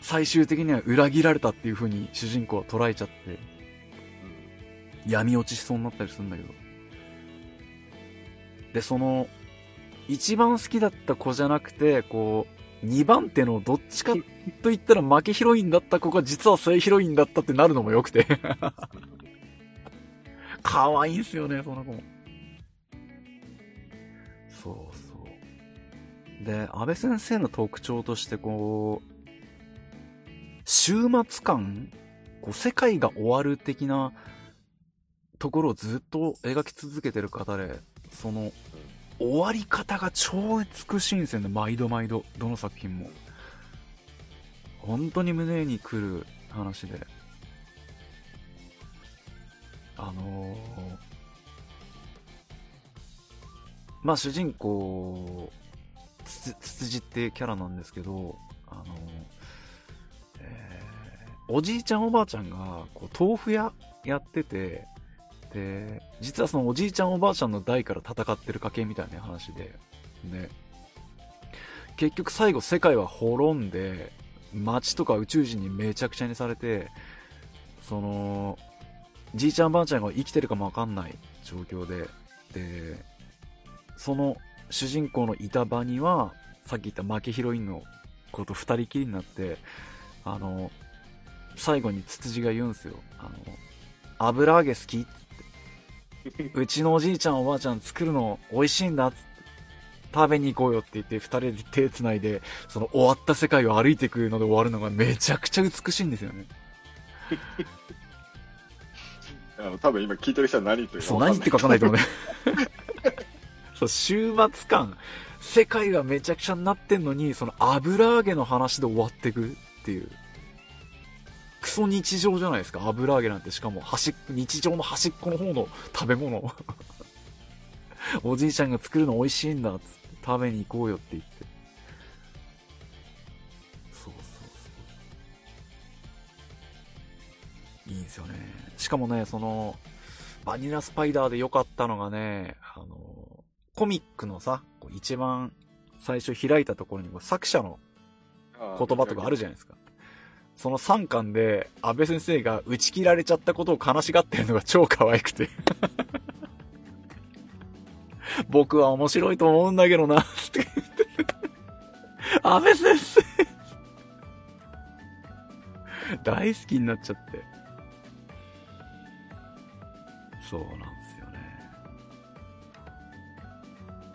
最終的には裏切られたっていう風に主人公は捉えちゃって、闇落ちしそうになったりするんだけど。で、その、一番好きだった子じゃなくて、こう、二番手のどっちかと言ったら負けヒロインだった子が実は正ヒロインだったってなるのも良くて 可愛いんすよね、その子も。そうそう。で、安倍先生の特徴としてこう、終末感こう、世界が終わる的なところをずっと描き続けてる方で、その、終わり方が超美しいんですよね、毎度毎度。どの作品も。本当に胸にくる話で。あのー、まあ主人公、つつつじってキャラなんですけど、あのー、えー、おじいちゃんおばあちゃんが、こう、豆腐屋やってて、で、実はそのおじいちゃんおばあちゃんの代から戦ってる家系みたいな話で、ね、結局最後世界は滅んで、街とか宇宙人にめちゃくちゃにされて、その、じいちゃんばあちゃんが生きてるかもわかんない状況で、で、その主人公のいた場には、さっき言った負けヒロインの子と二人きりになって、あの、最後にツツジが言うんすよ。あの、油揚げ好きっ。うちのおじいちゃんおばあちゃん作るの美味しいんだっって。食べに行こうよって言って二人で手繋いで、その終わった世界を歩いていくので終わるのがめちゃくちゃ美しいんですよね。あの多分今聞いてる人は何言ってるかそう、何言ってるか分かんないと思うね。そう、終末感。世界がめちゃくちゃになってんのに、その油揚げの話で終わってくっていう。クソ日常じゃないですか、油揚げなんて。しかも、端っ、日常の端っこの方の食べ物。おじいちゃんが作るの美味しいんだっつって食べに行こうよって言って。そうそうそう。いいんですよね。しかもね、その、バニラスパイダーで良かったのがね、あの、コミックのさ、一番最初開いたところに作者の言葉とかあるじゃないですか。その3巻で安倍先生が打ち切られちゃったことを悲しがってるのが超可愛くて。僕は面白いと思うんだけどなって。言って安倍先生。大好きになっちゃって。そうな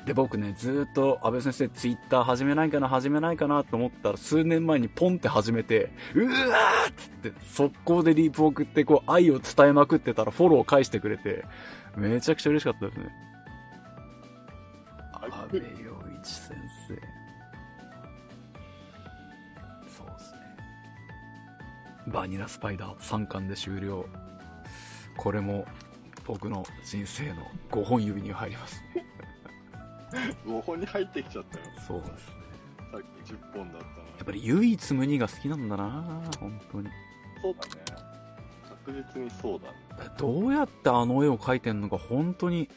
で、僕ね、ずっと安倍先生ツイッター始めないかな、始めないかなと思ったら、数年前にポンって始めて、うわーっつって、速攻でリープ送って、こう、愛を伝えまくってたらフォロー返してくれて、めちゃくちゃ嬉しかったですね。安倍陽一先生。そうですね。バニラスパイダー3巻で終了。これも僕の人生の5本指に入ります。5本に入ってきちゃったよ。そうですね。さっき10本だったな。やっぱり唯一無二が好きなんだな本当に。そうだね。確実にそうだね。どうやってあの絵を描いてんのか本当に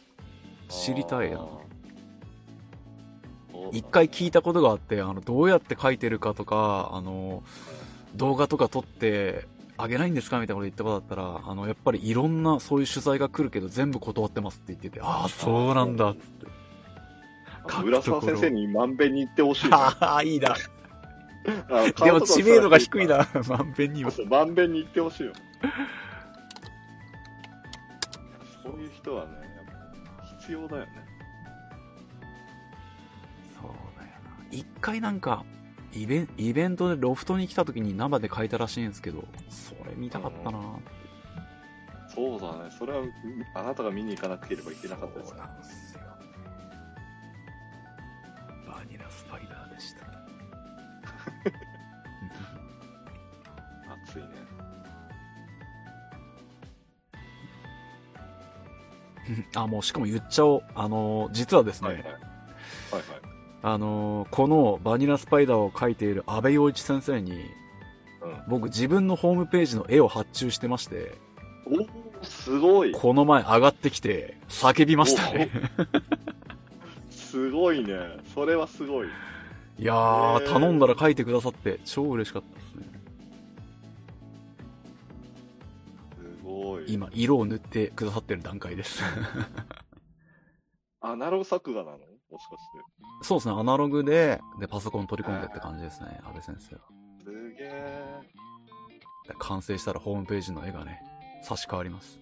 知りたいなあー。そうだね一回聞いたことがあって、あの、どうやって描いてるかとか、あの、動画とか撮ってあげないんですかみたいなこと言ったことだったら、あの、やっぱりいろんなそういう取材が来るけど全部断ってますって言ってて、ああ、そうなんだ、つって。浦沢先生にまんべんに言ってほしいな。ああ、いいな。でも知名度が低い。な、まんべんには。まんべんに言ってほしいよ。そういう人はね、必要だよね。そうだよな。一回なんか、イベンイベントでロフトに来た時に生で描いたらしいんですけど、それ見たかったなそうだね。それは、うんあなたが見に行かなければいけなかったですね。バニラスパイダーでした。熱いね。あ、もうしかも言っちゃおう。あのー、実はですね、はいはい。はいはい。あのー、このバニラスパイダーを描いている安倍陽一先生に、うん僕自分のホームページの絵を発注してまして、おーすごい。この前上がってきて叫びましたね。すごいね。それはすごい。いやー、へー頼んだら描いてくださって超嬉しかったですね。すごい。今、色を塗ってくださってる段階です。アナログ作画なの？もしかして。そうですね、アナログで、で、パソコン取り込んでって感じですね、安倍先生は。すげえ。で完成したらホームページの絵がね、差し替わります。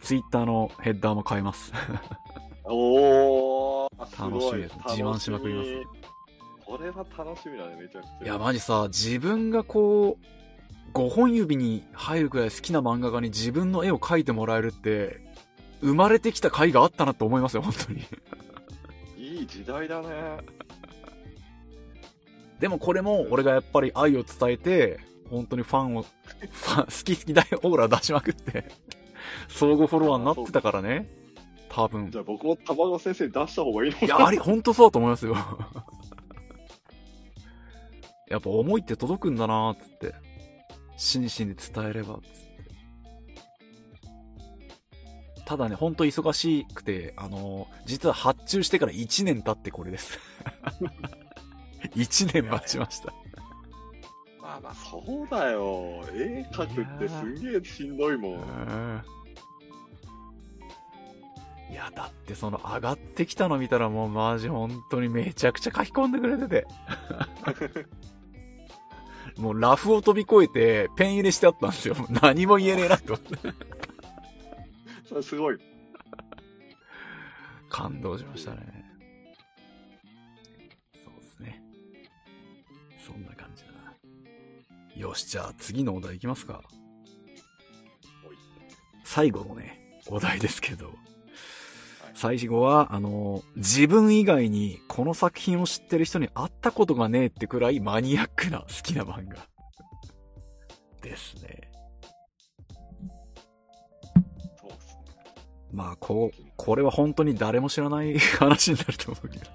ツイッターのヘッダーも変えます。おー、すご楽しみです自慢しまくりますこれは楽しみだね、めちゃくちゃ。いや、マジさ、自分がこう、5本指に入るくらい好きな漫画家に自分の絵を描いてもらえるって、生まれてきた甲斐があったなって思いますよ、本当に。いい時代だね。でもこれも、俺がやっぱり愛を伝えて、本当にファンを、ファン、好き好き大オーラ出しまくって、相互フォロワーになってたからね。多分じ。ゃあ僕も玉川先生に出した方がいいのいや、あれ、ほんとそうだと思いますよ。やっぱ思いって届くんだなーっつって。真摯に伝えれば、つって。ただね、ほんと忙しくて、あのー実は発注してから1年経ってこれです。1年待ちました。まあまあ、そうだよ。絵描くってすんげえしんどいもん。うんいや、だってその上がってきたの見たらもうマジ本当にめちゃくちゃ書き込んでくれてて。もうラフを飛び越えてペン入れしてあったんですよ。何も言えねえなと思って。それすごい。感動しましたね。そうですね。そんな感じだな。よし、じゃあ次のお題いきますか。最後のね、お題ですけど。最後は、あの、自分以外にこの作品を知ってる人に会ったことがねえってくらいマニアックな好きな漫画。ですね。そうっすね。まあ、こう、これは本当に誰も知らない話になると思うけど。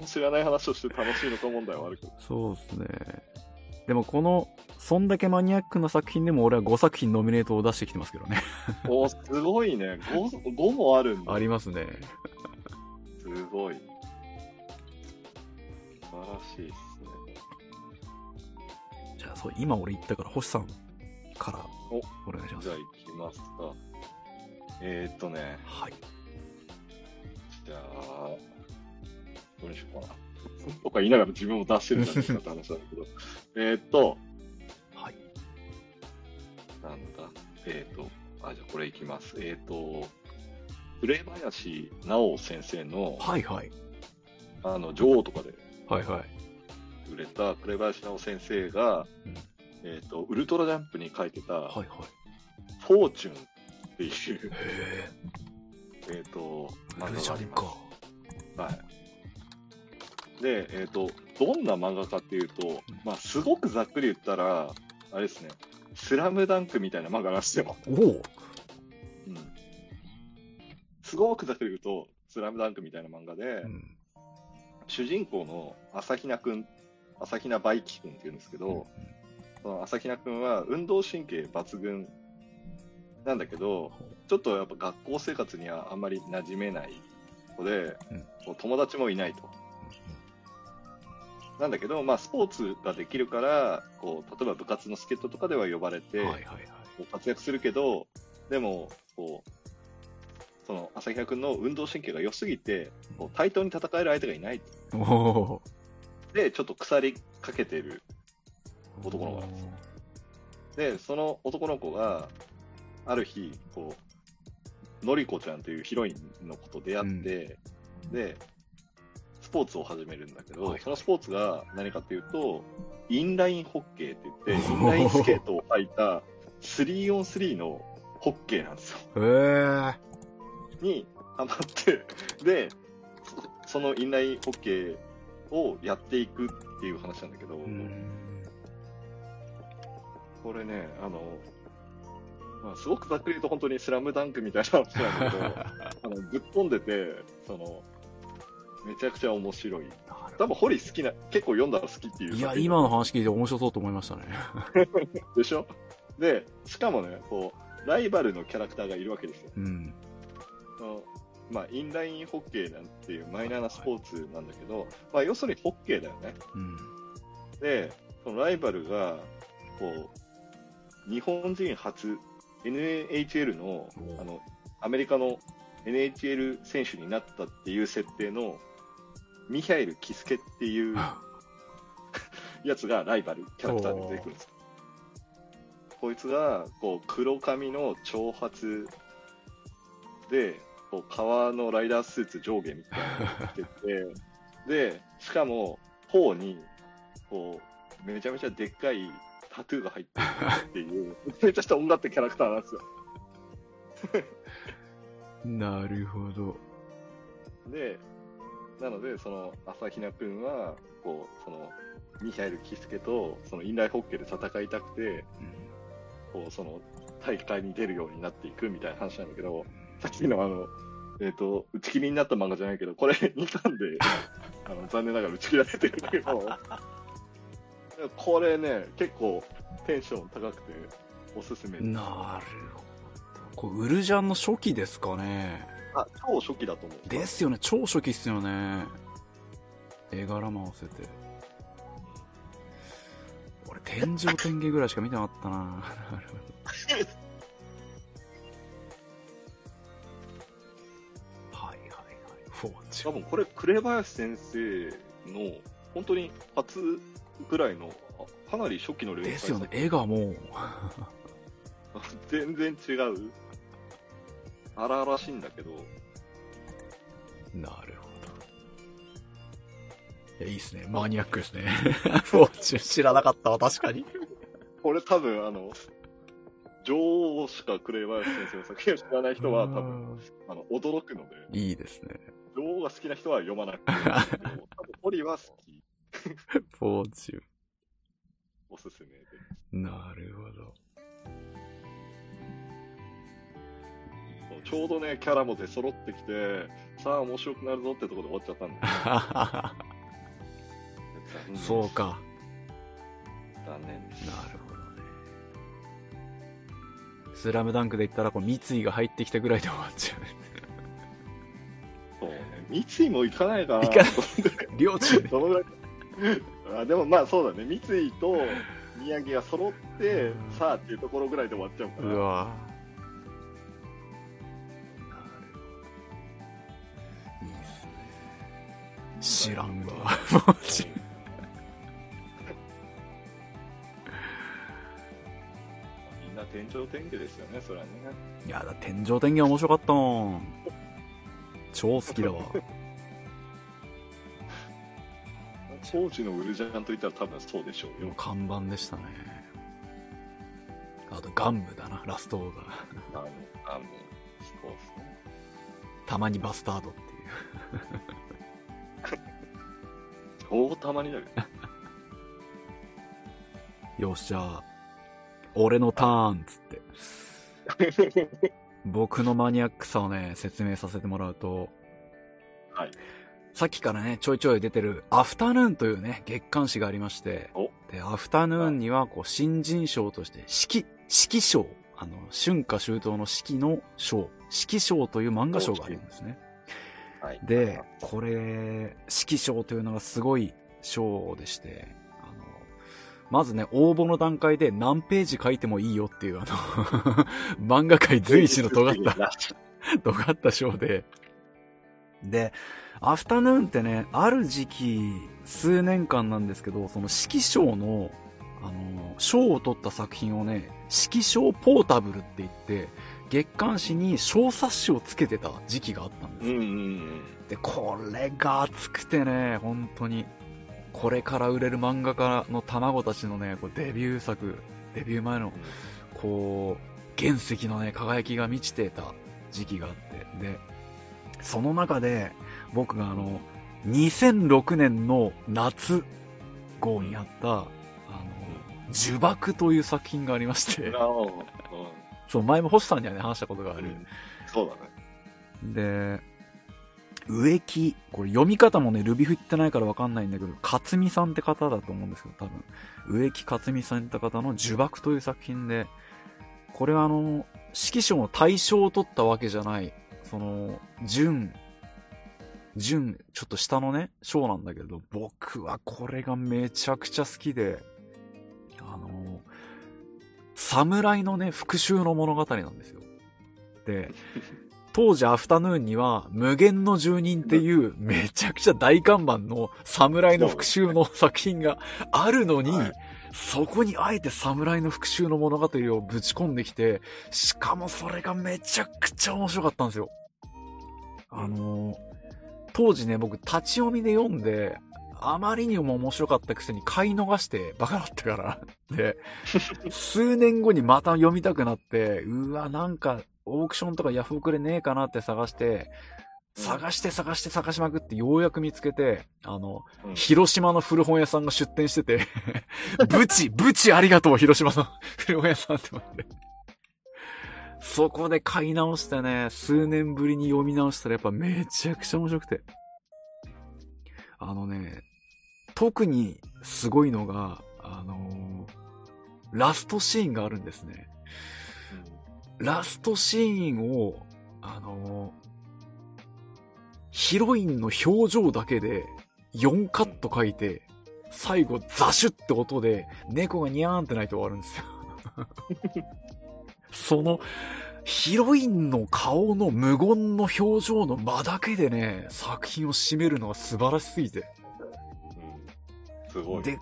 知らない話をして楽しいのか問題はあるけど。そうですね。でもこの、そんだけマニアックな作品でも俺は5作品ノミネートを出してきてますけどね。おーすごいね。5, 5もあるんだ。ありますね。すごい。素晴らしいっすね。じゃあ、そう、今俺言ったから、星さんからおお願いしますじゃあ。行きますか。えー、っとね、はい。じゃあ、どうにしようかな。とか言いながら自分も出してるんじゃないかって話なんだけど。えーっと、はい。なんだ。えーっと、あ、じゃあこれいきます。えーっと、紅林直先生の、はいはい。あの、女王とかではいはい。売れた紅林直先生が、うんえーっと、ウルトラジャンプに書いてた、はいはい。フォーチュンっていう、へ えっ、と、え。漫画ルジャンがありま。はい。で、えっ、と、どんな漫画かっていうと、まあ、すごくざっくり言ったら、あれですね、スラムダンクみたいな漫画なんですよ。おおうん。すごくざっくり言うと、スラムダンクみたいな漫画で、うん。主主人公の朝比奈くん、朝比奈バイキくんって言うんですけど、その朝比奈くんは運動神経抜群なんだけど、ちょっとやっぱ学校生活にはあんまり馴染めない子で、うん友達もいないと。なんだけど、まあ、スポーツができるから、こう、例えば部活の助っ人とかでは呼ばれて、はいはいはい。こう活躍するけど、でも、こう、その、朝比奈くんの運動神経が良すぎて、こう対等に戦える相手がいない。で、ちょっと腐りかけてる。男の子なんですよで、その男の子が、ある日、こう、のりこちゃんというヒロインの子と出会って、で、スポーツを始めるんだけど、はいはいそのスポーツが何かっていうと、インラインホッケーって言って、インラインスケートを履いた 3on3 のホッケーなんですよ。へえ。にハマって、で、そそのインラインホッケーをやっていくっていう話なんだけど、うん。これね、あの、まあ、すごくざっくり言うと本当にスラムダンクみたいな話なんだけど、あのぶっ飛んでて、その、めちゃくちゃ面白い。多分、ホリ好きな、結構読んだら好きっていう。いや、今の話聞いて面白そうと思いましたね。でしょ？で、しかもね、こう、ライバルのキャラクターがいるわけですよ。うん。まあ、インラインホッケーなんていうマイナーなスポーツなんだけど、まあ、要するにホッケーだよね。うん。で、そのライバルが、こう、日本人初 NHL のおあのアメリカの NHL 選手になったっていう設定のミハエル・キスケっていうやつがライバルキャラクターで出てくるんですよ。こいつがこう黒髪の長髪でこう革のライダースーツ上下みたいなの着てて でしかも頬にこうめちゃめちゃでっかいタトゥーが入ってるっていう めちゃめちゃした音楽ってキャラクターなんですよ。なるほど。で、なので、その、朝比奈くんは、こう、その、ミハエル・キスケと、その、インライホッケーで戦いたくて、こう、その、大会に出るようになっていくみたいな話なんだけど、さっきのあの、えっ、と、打ち切りになった漫画じゃないけど、これ 2巻で、あの、残念ながら打ち切られてるんだけど、これね、結構テンション高くて、おすすめです。なるほど。これ、ウルジャンの初期ですかね。あ、超初期だと思う。ですよね。超初期っすよね。絵柄も合わせて。俺、天井天下ぐらいしか見てなかったな。はいはいはい。フォーチュン。多分これ、紅林先生の、本当に初ぐらいの、あかなり初期の連載ですよね。絵がもう、全然違う。荒々しいんだけど、なるほど。いや、いいっすね。マニアックですね。フォーチュン知らなかったわ、確かに。これ多分、あの、女王しか紅林先生の作品を知らない人は多分、あの、驚くので、いいですね。女王が好きな人は読まなくてい多分、堀は好き。フォーチュおすすめで。ン。なるほど。ちょうどね、キャラも出揃ってきて、さあ面白くなるぞってところで終わっちゃったんだ。そう。か。残念です。なるほどね。スラムダンクで言ったら、こう、三井が入ってきたぐらいで終わっちゃう。そうね。三井も行かないかな。行かないい。両チーム。どのぐらいあでもまあそうだね。三井と宮城が揃って、さあっていうところぐらいで終わっちゃうから。うわ知らんわ。フォーチュン。みんな天井天下ですよね、それはね。いやだ、天井天気面白かったもん。超好きだわ。当時のウルジャンといったら多分そうでしょうよ。看板でしたね。あと、ガンムだな、ラストオーガー。あの、あの、そうですね。たまにバスタードっていう。超たまにだけど。よっしゃ、俺のターンっつって。僕のマニアックさをね、説明させてもらうと、はい。さっきからね、ちょいちょい出てる、アフタヌーンというね、月刊誌がありまして、おで、アフタヌーンには、こう、新人賞として、四季、四季賞、あの、春夏秋冬の四季の賞、四季賞という漫画賞があるんですね。はい。で、これ、四季賞というのがすごい賞でして、あの、まずね、応募の段階で何ページ書いてもいいよっていう、あの、漫画界随一の尖った、尖った賞で、で、アフタヌーンってね、ある時期、数年間なんですけど、その四季賞の、あの、賞を取った作品をね、四季賞ポータブルって言って、月刊誌に小冊子をつけてた時期があったんです。よ。うんうんうん。で、これが熱くてね、本当に、これから売れる漫画家の卵たちのね、こうデビュー作、デビュー前の、こう、原石のね、輝きが満ちてた時期があって、で、その中で、僕があの、2006年の夏号にあった、あの、呪縛という作品がありまして、そう、前も星さんにはね、話したことがある。うん。そうだね。で、植木、これ読み方もね、ルビ振ってないからわかんないんだけど、勝美さんって方だと思うんですけど、多分。植木勝美さんって方の呪縛という作品で、これはあの、指揮賞の大賞を取ったわけじゃない、その、準、準、ちょっと下のね、賞なんだけど、僕はこれがめちゃくちゃ好きで、あの、侍のね、復讐の物語なんですよ。で、当時アフタヌーンには無限の住人っていうめちゃくちゃ大看板の侍の復讐の作品があるのに、はいそこにあえて侍の復讐の物語をぶち込んできて、しかもそれがめちゃくちゃ面白かったんですよ。あのー当時ね、僕立ち読みで読んで、あまりにも面白かったくせに買い逃してバカだったから。で、数年後にまた読みたくなって、うわ、なんか、オークションとかヤフオクでねえかなって探して、探して探して探しまくってようやく見つけて、あの、うん広島の古本屋さんが出店してて、ブチ、ブチありがとう、広島の 古本屋さんって思って。そこで買い直してね、数年ぶりに読み直したらやっぱめちゃくちゃ面白くて。あのね、特にすごいのが、あのーラストシーンがあるんですね。ラストシーンを、あのーヒロインの表情だけで4カット書いて、最後ザシュって音で猫がニャーンって鳴いて終わるんですよ。その、ヒロインの顔の無言の表情の間だけでね、作品を締めるのが素晴らしすぎて。うん。すごい。で、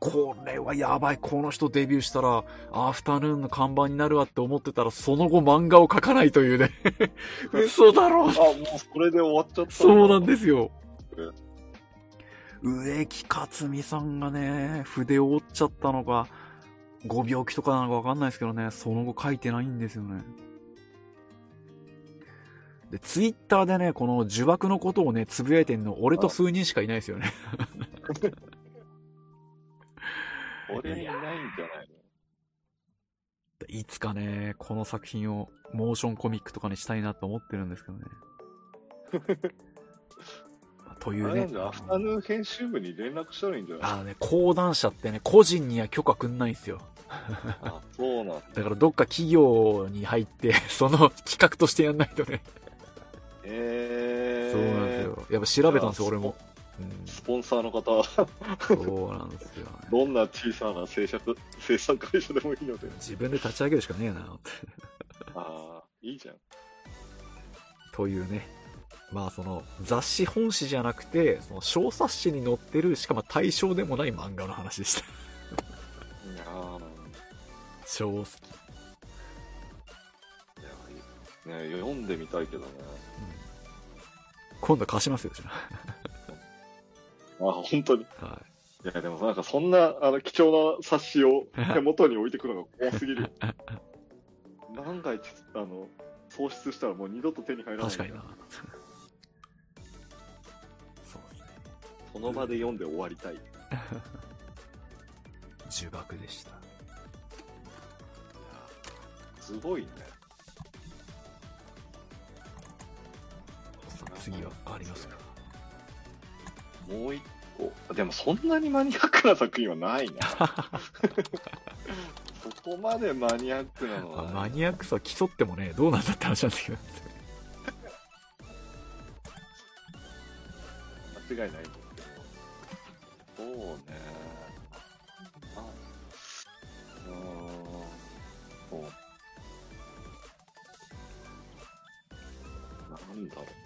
これはやばい、この人デビューしたら、アフタヌーンの看板になるわって思ってたら、その後漫画を描かないというね。嘘だろあ、もうそれで終わっちゃった。そうなんですよえ。植木克美さんがね、筆を折っちゃったのか、ご病気とかなのかわかんないですけどね、その後書いてないんですよね。で、ツイッターでね、この呪縛のことをね、つぶやいてんの、俺と数人しかいないですよね。俺いないんじゃないの？いつかね、この作品をモーションコミックとかにしたいなと思ってるんですけどね。というねアフタヌーン編集部に連絡したらいいんじゃない？あのね、講談社ってね、個人には許可くんないんですよ。あ、そうなんだ。だからどっか企業に入って、その企画としてやんないとね。えー。そうなんですよ。やっぱ調べたんですよ、俺も。うん、スポンサーの方、そうなんですよ、ね。どんな小さな制作、生産会社でもいいので。自分で立ち上げるしかねえなって。ああ、いいじゃん。というね。まあその雑誌本誌じゃなくて、その小冊子に載ってる、しかも対象でもない漫画の話でした。いやー超好き。いやいいね読んでみたいけどね。今度貸しますよ、じゃあ、本当に。あ。はい。いや、でもなんかそんな、あの、貴重な冊子を手元に置いてくるのが怖すぎるよ。万が一、あの、喪失したらもう二度と手に入らない。確かにな。そうですね。その場で読んで終わりたい。呪縛でした。すごいね。次はありますか？もう一個。でもそんなにマニアックな作品はないな。そこまでマニアックなのは。マニアックさ競ってもね、どうなんだって話なんだけど。間違いないんですけど。そうね。あ、うーん。そう。なんだろう。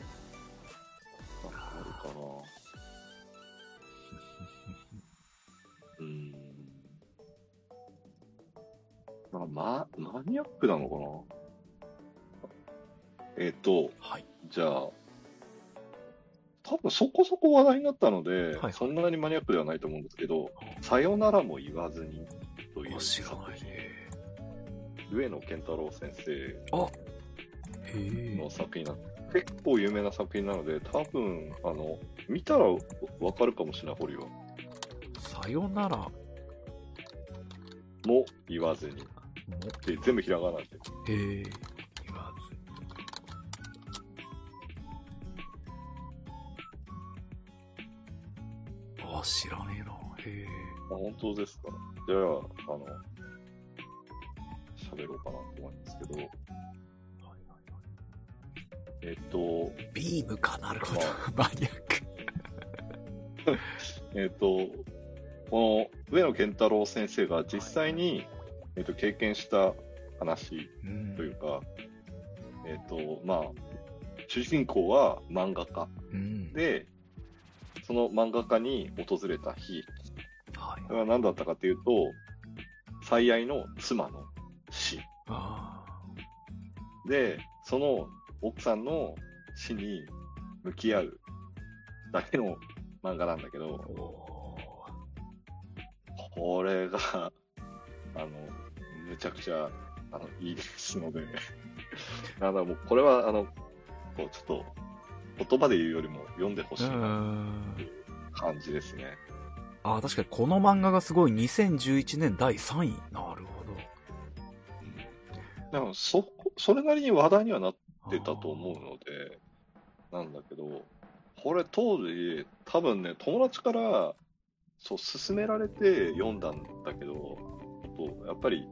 まマニアックなのかな？えっ、と、はい。じゃあ、多分そこそこ話題になったので、はいそんなにマニアックではないと思うんですけど、さよならも言わずにというあ、知らない作品ね。上野健太郎先生の。作品な結構有名な作品なので、多分、あの、見たらわかるかもしれない、堀は。さよならも、も言わずに。で、全部ひらがなで。へえ。言わずあ、知らねえな。へえ。あ、本当ですか。じゃあ、あの、喋ろうかなと思いますけど、えっと、ビームかなるほどま。マニアック。えっ、と、この上野健太郎先生が実際に、えっと経験した話うんというか、えっ、と、まあ、主人公は漫画家うん。で、その漫画家に訪れた日、はいそ。れは何だったかというと、最愛の妻の死。あで、その奥さんの死に向き合うだけの漫画なんだけあ。ど、おこれが、あの、むちゃくちゃ、あの、いいですので、あの、もう、これは、あの、こう、ちょっと、言葉で言うよりも読んでほしいな、ん。感じですね。あ、確かにこの漫画がすごい2011年第3位。なるほど。でも、そこ、それなりに話題にはなってたと思うので、なんだけど、これ当時、多分ね、友達から、そう、勧められて読んだんだけど、とやっぱり、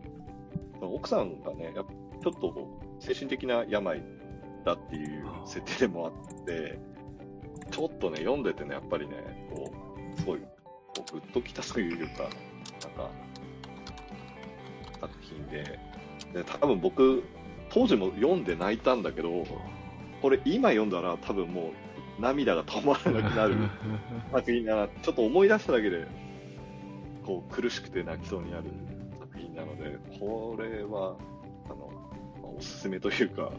奥さんがね、やっぱちょっと精神的な病だっていう設定でもあって、ちょっとね、読んでてね、やっぱりね、こう、すごい、こうグッときたというか、なんか、作品で、で、多分僕、当時も読んで泣いたんだけど、これ今読んだら多分もう涙が止まらなくなる 作品だな、ちょっと思い出しただけで、こう苦しくて泣きそうになるなので、これは、あの、まあおすすめというか、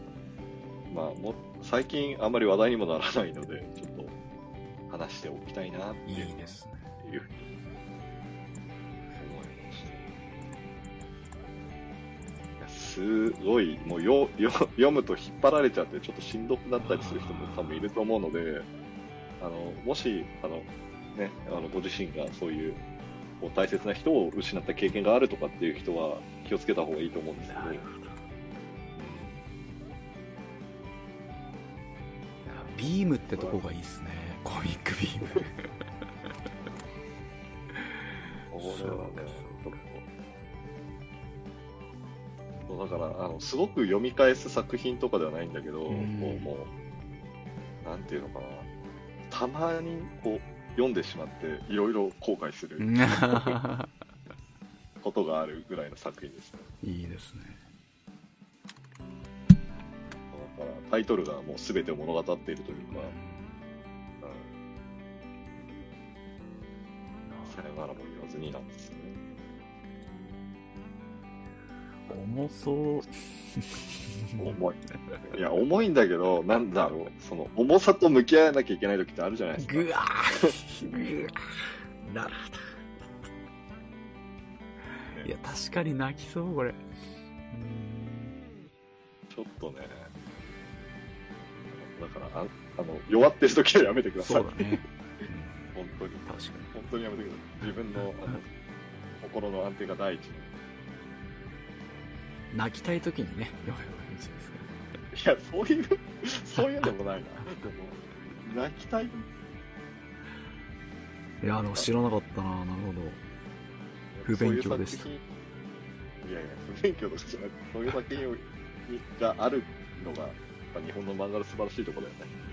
まあもう、最近あんまり話題にもならないので、ちょっと話しておきたいなっていいういですね。いうふうに思いました。すごい、もうよよ読むと引っ張られちゃって、ちょっとしんどくなったりする人も多分いると思うので、あのもしあの、ね、あのご自身がそういうこう大切な人を失った経験があるとかっていう人は気をつけた方がいいと思うんですけど、なるほど。ビームってとこがいいですね。コミックビーム。これはね、ちょっと。そうだからあの、すごく読み返す作品とかではないんだけど、うんこうもう、なんていうのかな、たまにこう読んでしまって、いろいろ後悔することがあるぐらいの作品ですね。いいですね。だからタイトルがもう全てを物語っているというか、うん、さよならも言わずになんですよね。重そう。重い。いや、重いんだけど、なんだろう、その、重さと向き合わなきゃいけない時ってあるじゃないですか。ぐわーぐわーなるほど。いや、確かに泣きそう、これ。うちょっとね、だから、ああの、弱ってる時はやめてくんださい。そうだね。本当に。うん確かに。本当にやめてください。自分の、あの、心の安定が第一に。泣きたい時にね、読めばや、そういう、そういうのもないな。でも、泣きたい。いや、でも知らなかったななるほど。不勉強でしたそういやいや、不勉強とかじゃなくて、そういう作品があるのが、やっぱ日本の漫画の素晴らしいところだよね。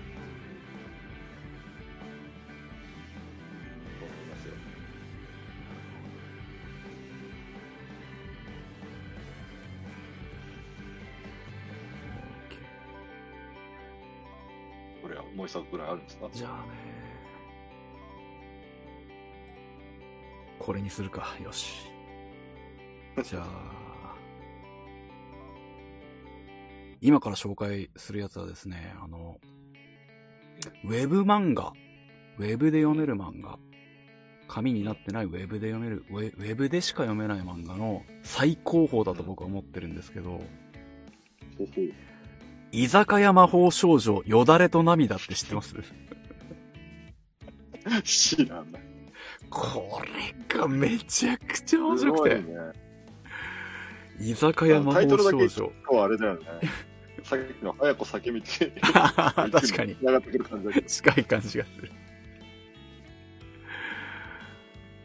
もう一作ぐらいあるんですか？じゃあね。これにするか。よし。じゃあ。今から紹介するやつはですね、あの、ウェブ漫画。ウェブで読める漫画。紙になってないウェブで読める、ウェブでしか読めない漫画の最高峰だと僕は思ってるんですけど、居酒屋魔法少女よだれと涙って知ってます？知らない。これがめちゃくちゃ面白くて。ね。居酒屋魔法タイトルだけ少女。今日あれだよね。さっきの早子酒道。確かに。繋がってくる感じだけど。近い感じがする。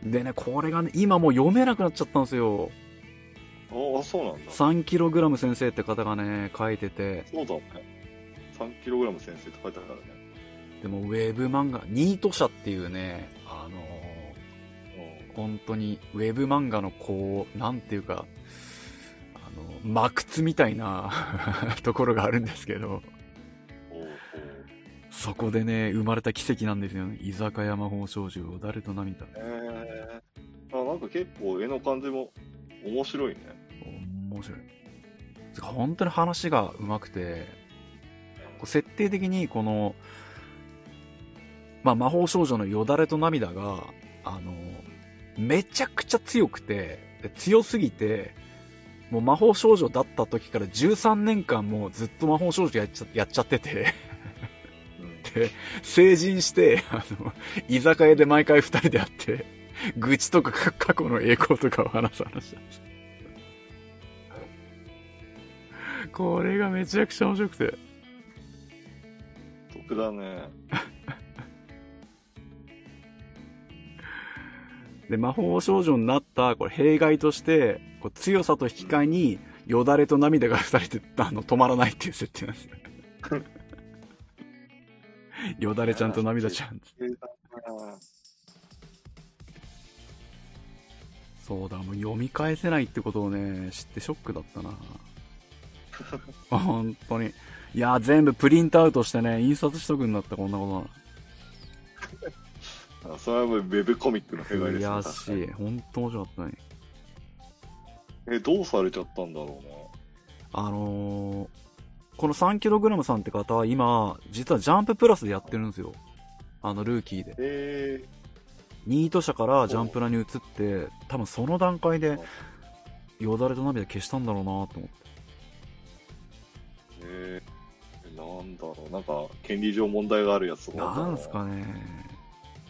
でね、これがね、今もう読めなくなっちゃったんですよ。ああ、そうなんだ。3kg 先生って方がね、書いてて、そうだね。3kg 先生って書いてあるからね。でもウェブ漫画、ニート社っていうね、あのー本当にウェブ漫画のこう、なんていうか、あの、真靴みたいな ところがあるんですけど、そこでね、生まれた奇跡なんですよね。居酒屋魔法少女よだれと涙。えー、あなんか結構絵の感じも面白いね。面白い。本当に話が上手くて、こう設定的にこの、まあ、魔法少女のよだれと涙が、あの、めちゃくちゃ強くて、で強すぎて、もう魔法少女だった時から13年間もうずっと魔法少女やっちゃやっちゃってて、うん、で、成人して、あの、居酒屋で毎回二人で会って、愚痴とかか過去の栄光とかを話す話なんです。これがめちゃくちゃ面白くて。得だね。で、魔法少女になった、これ弊害として、こう強さと引き換えに、よだれと涙が二人で、あの、止まらないっていう設定なんですよ。よだれちゃんと涙ちゃん。そうだ、もう読み返せないってことをね、知ってショックだったな 本当に。いや、全部プリントアウトしてね、印刷しとくんだった、こんなことなあそれはもうウェブコミックの弊害ですね悔しい。本当面白かったね。え、どうされちゃったんだろうね。あのー、この 3kg さんって方は今、実はジャンププラスでやってるんですよ。あの、ルーキーで。えニート社からジャンプラに移って、多分その段階で、よだれと涙消したんだろうなと思って。ー、えー、なんだろう、なんか、権利上問題があるやつなんすかね。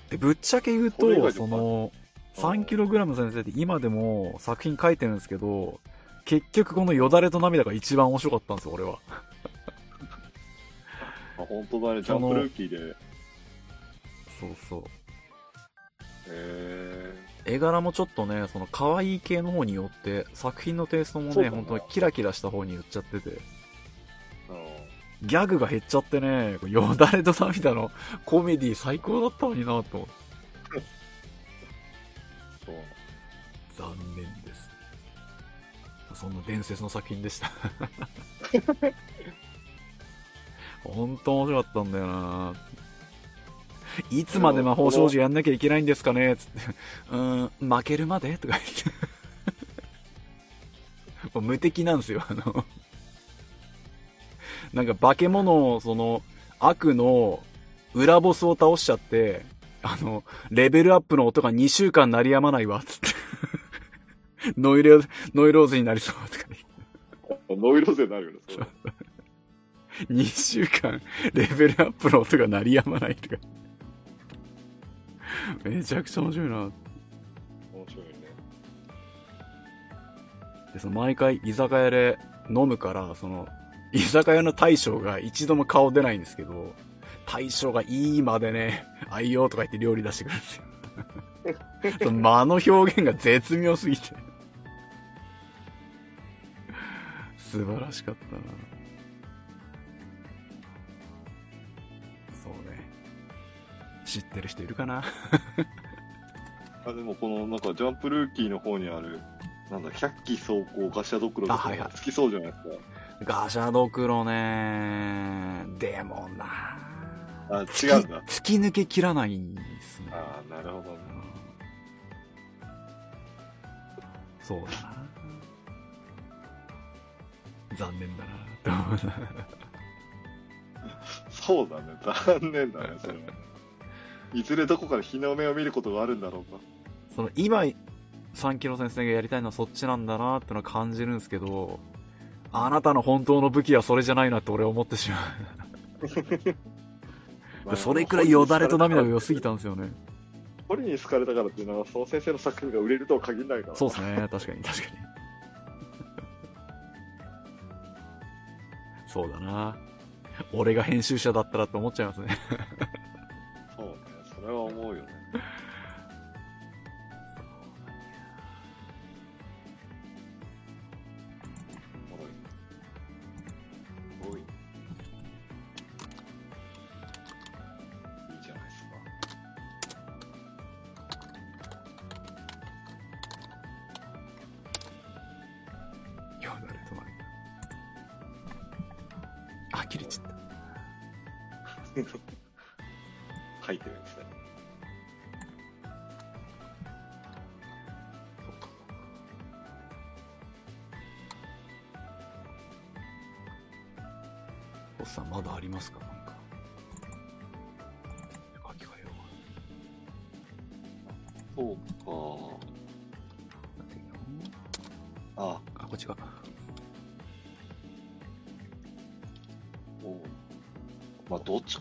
で、ぶっちゃけ言うと、その、3kg 先生って今でも作品書いてるんですけど、結局このよだれと涙が一番面白かったんですよ、俺は。あ、本当だね、ジャンプルーキーで。そうそう。え絵柄もちょっとね、その可愛い系の方によって、作品のテイストもね、本当にキラキラした方に寄っちゃってて、ギャグが減っちゃってね、よだれと涙のコメディ最高だったのになと。そう。残念です。そんな伝説の作品でした。本当面白かったんだよないつまで魔法少女やんなきゃいけないんですかねつって。うーん、負けるまで？とか言って。無敵なんですよ、あの。なんか化け物を、その、悪の裏ボスを倒しちゃって、あの、レベルアップの音が2週間鳴りやまないわ、つって。ノイロー、ノイローゼになりそうとかノイローゼになるよね、それ。2週間、レベルアップの音が鳴りやまないとか。めちゃくちゃ面白いな。面白いね。で、その毎回居酒屋で飲むから、その、居酒屋の大将が一度も顔出ないんですけど、大将がいいまでね、愛用とか言って料理出してくるんですよ。その間の表現が絶妙すぎて。素晴らしかったな。そうね。知ってる人いるかな？あ、でもこのなんかジャンプルーキーの方にある、なんだ、100機走行ガシャドクロとかあはいはい好きそうじゃないですか。ガシャドクロね。でもな。あ、違うんだ。突き抜け切らないんですね。あなるほどね。そうだな。残念だなって思うな。そうだね。残念だね、それは。いずれどこかで日の目を見ることがあるんだろうか。その今、3キロ先生がやりたいのはそっちなんだなってのは感じるんですけど、あなたの本当の武器はそれじゃないなって俺は思ってしまう。それくらいよだれと涙が良すぎたんですよね。堀に好かれたからっていうのは、その先生の作品が売れるとは限らないから。そうですね。確かに、確かに。そうだな。俺が編集者だったらって思っちゃいますね。そうね。それは思うよね。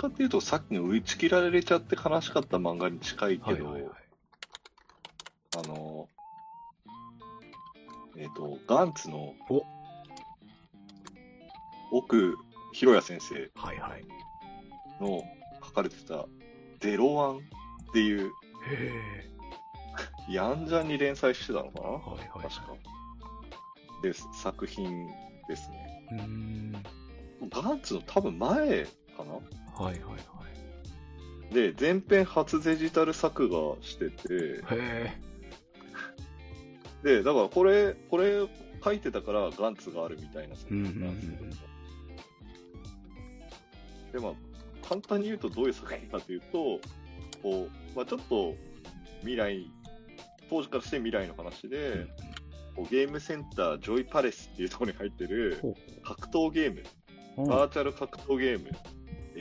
かっていうと、さっきの打ち切られちゃって悲しかった漫画に近いけど、はいはいはい。あの、えっ、と、ガンツのお奥博也先生。の書かれてたゼロワンっていう、へえ。ヤンジャンに連載してたのかな？はいはいはい。確か。です、作品ですね。うーん。ガンツの多分前かな？はいはいはい。で、前編初デジタル作画してて、へえ。で、だからこれ、これ書いてたからガンツがあるみたいな作品なんですけど、うんうんうんで、まあ、簡単に言うとどういう作品かというと、こう、まあちょっと未来、当時からして未来の話で、こうゲームセンタージョイパレスっていうところに入ってる格闘ゲーム。バーチャル格闘ゲーム、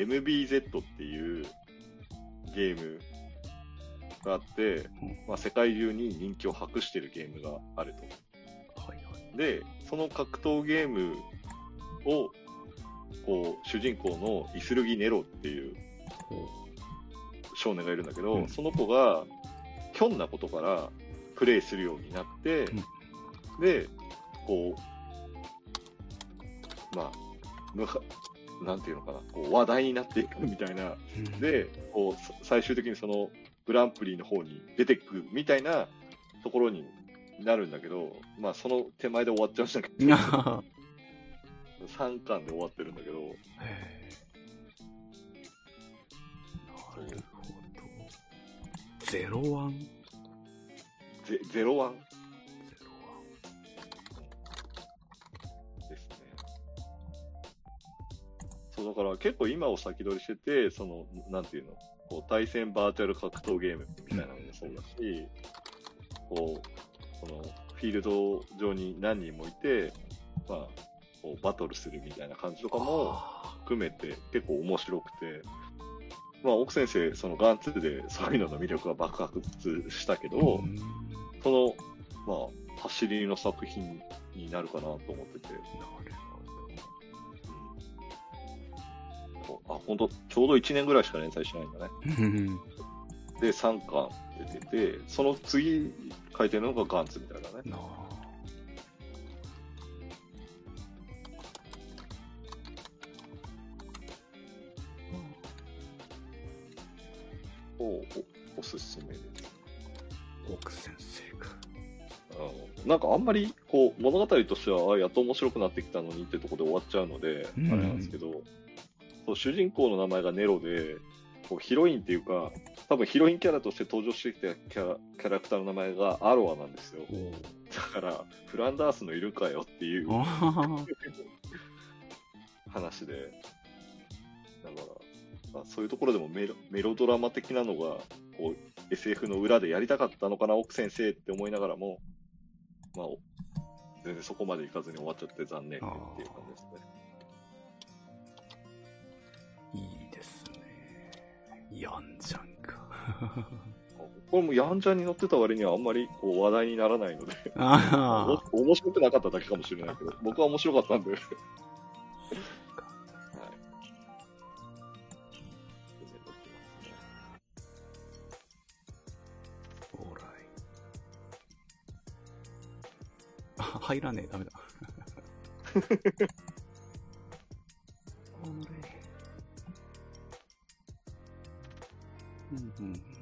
MBZ っていうゲームがあって、まあ、世界中に人気を博してるゲームがあると。はいはい。で、その格闘ゲームを、こう、主人公のイスルギ・ネロっていう。少年がいるんだけど、うんその子が、ひょんなことからプレイするようになって、で、こう、まあ、なんていうのかな、こう話題になっていくみたいな、うん、で、こう、さ最終的にそのグランプリの方に出てくみたいなところになるんだけど、まあ、その手前で終わっちゃうんだけど、あ3巻で終わってるんだけど。なるほど。ゼロワン？ゼゼロワン？そう、だから結構今を先取りしてて、その、なんていうの、こう対戦バーチャル格闘ゲームみたいなのもそうだし、こう、このフィールド上に何人もいて、まあ、こうバトルするみたいな感じとかもあ含めて結構面白くて、まあ、奥先生、そのガン2でそういうのの魅力が爆発したけど、その、まあ、走りの作品になるかなと思ってて、あ、本当ちょうど1年ぐらいしか連載しないんだね。で、3巻出てて、その次書いてるのがガンツみたいだね。なあおおおすすめです。奥先生か。なんかあんまりこう物語としてはあやっと面白くなってきたのにってところで終わっちゃうので、うんあれなんですけどそう主人公の名前がネロでこうヒロインっていうか多分ヒロインキャラとして登場してきたキャラキャラクターの名前がアロアなんですよだからフランダースのいるかよっていう。話でだからあそういうところでもメロメロドラマ的なのがこう SF の裏でやりたかったのかな奥先生って思いながらもまあお全然そこまでいかずに終わっちゃって残念っていう感じですね。やんちゃんか。これもやんちゃんに乗ってた割にはあんまりこう話題にならないので、ああ。お面白くなかっただけかもしれないけど、僕は面白かったんで。はい。入らねえ、ダメだ。う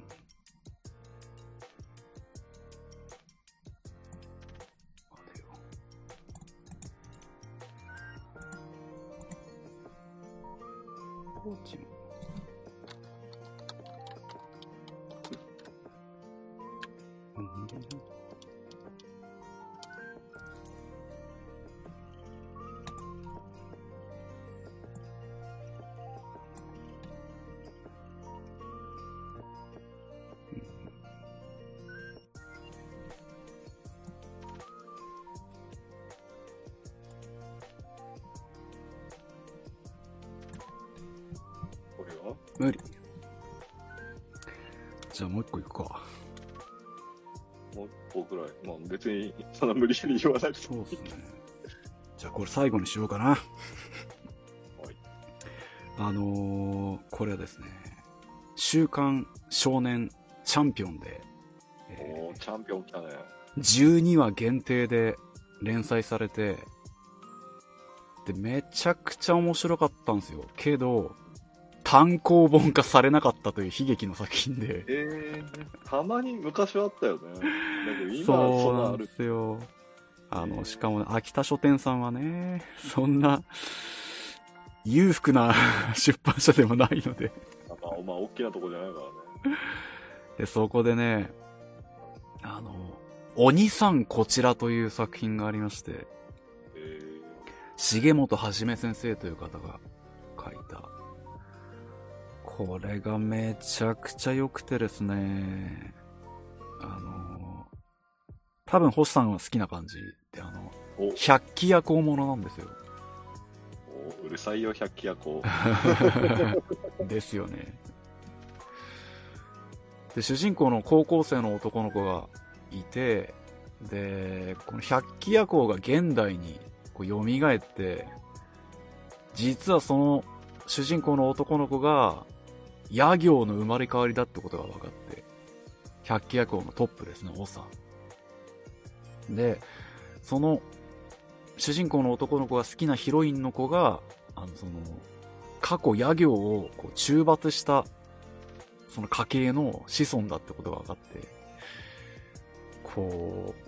そんな無理やり言わなくてもそうですね。じゃあこれ最後にしようかな。はい。あのー、これはですね、週刊少年チャンピオンで、えおーチャンピオン来たね。ー12話限定で連載されて、で、めちゃくちゃ面白かったんですよ。けど、単行本化されなかったという悲劇の作品で。えー、たまに昔はあったよね。だけど今そうなんで。すよ。あの、しかもね、秋田書店さんはね、そんな、裕福な 出版社でもないので。まあ、まあ、大きなとこじゃないからね。で、そこでね、あの、鬼さんこちらという作品がありまして、え重本はじめ先生という方が書いた。これがめちゃくちゃ良くてですね、あの、多分星さんは好きな感じで、あの、百鬼夜行ものなんですよ。おうるさいよ、百鬼夜行。ですよね。で、主人公の高校生の男の子がいて、で、この百鬼夜行が現代にこう蘇って、実はその主人公の男の子が、夜行の生まれ変わりだってことが分かって、百鬼夜行のトップですね、長。で、その、主人公の男の子が好きなヒロインの子が、あの、その、過去夜行をこう中罰した、その家系の子孫だってことが分かって、こう、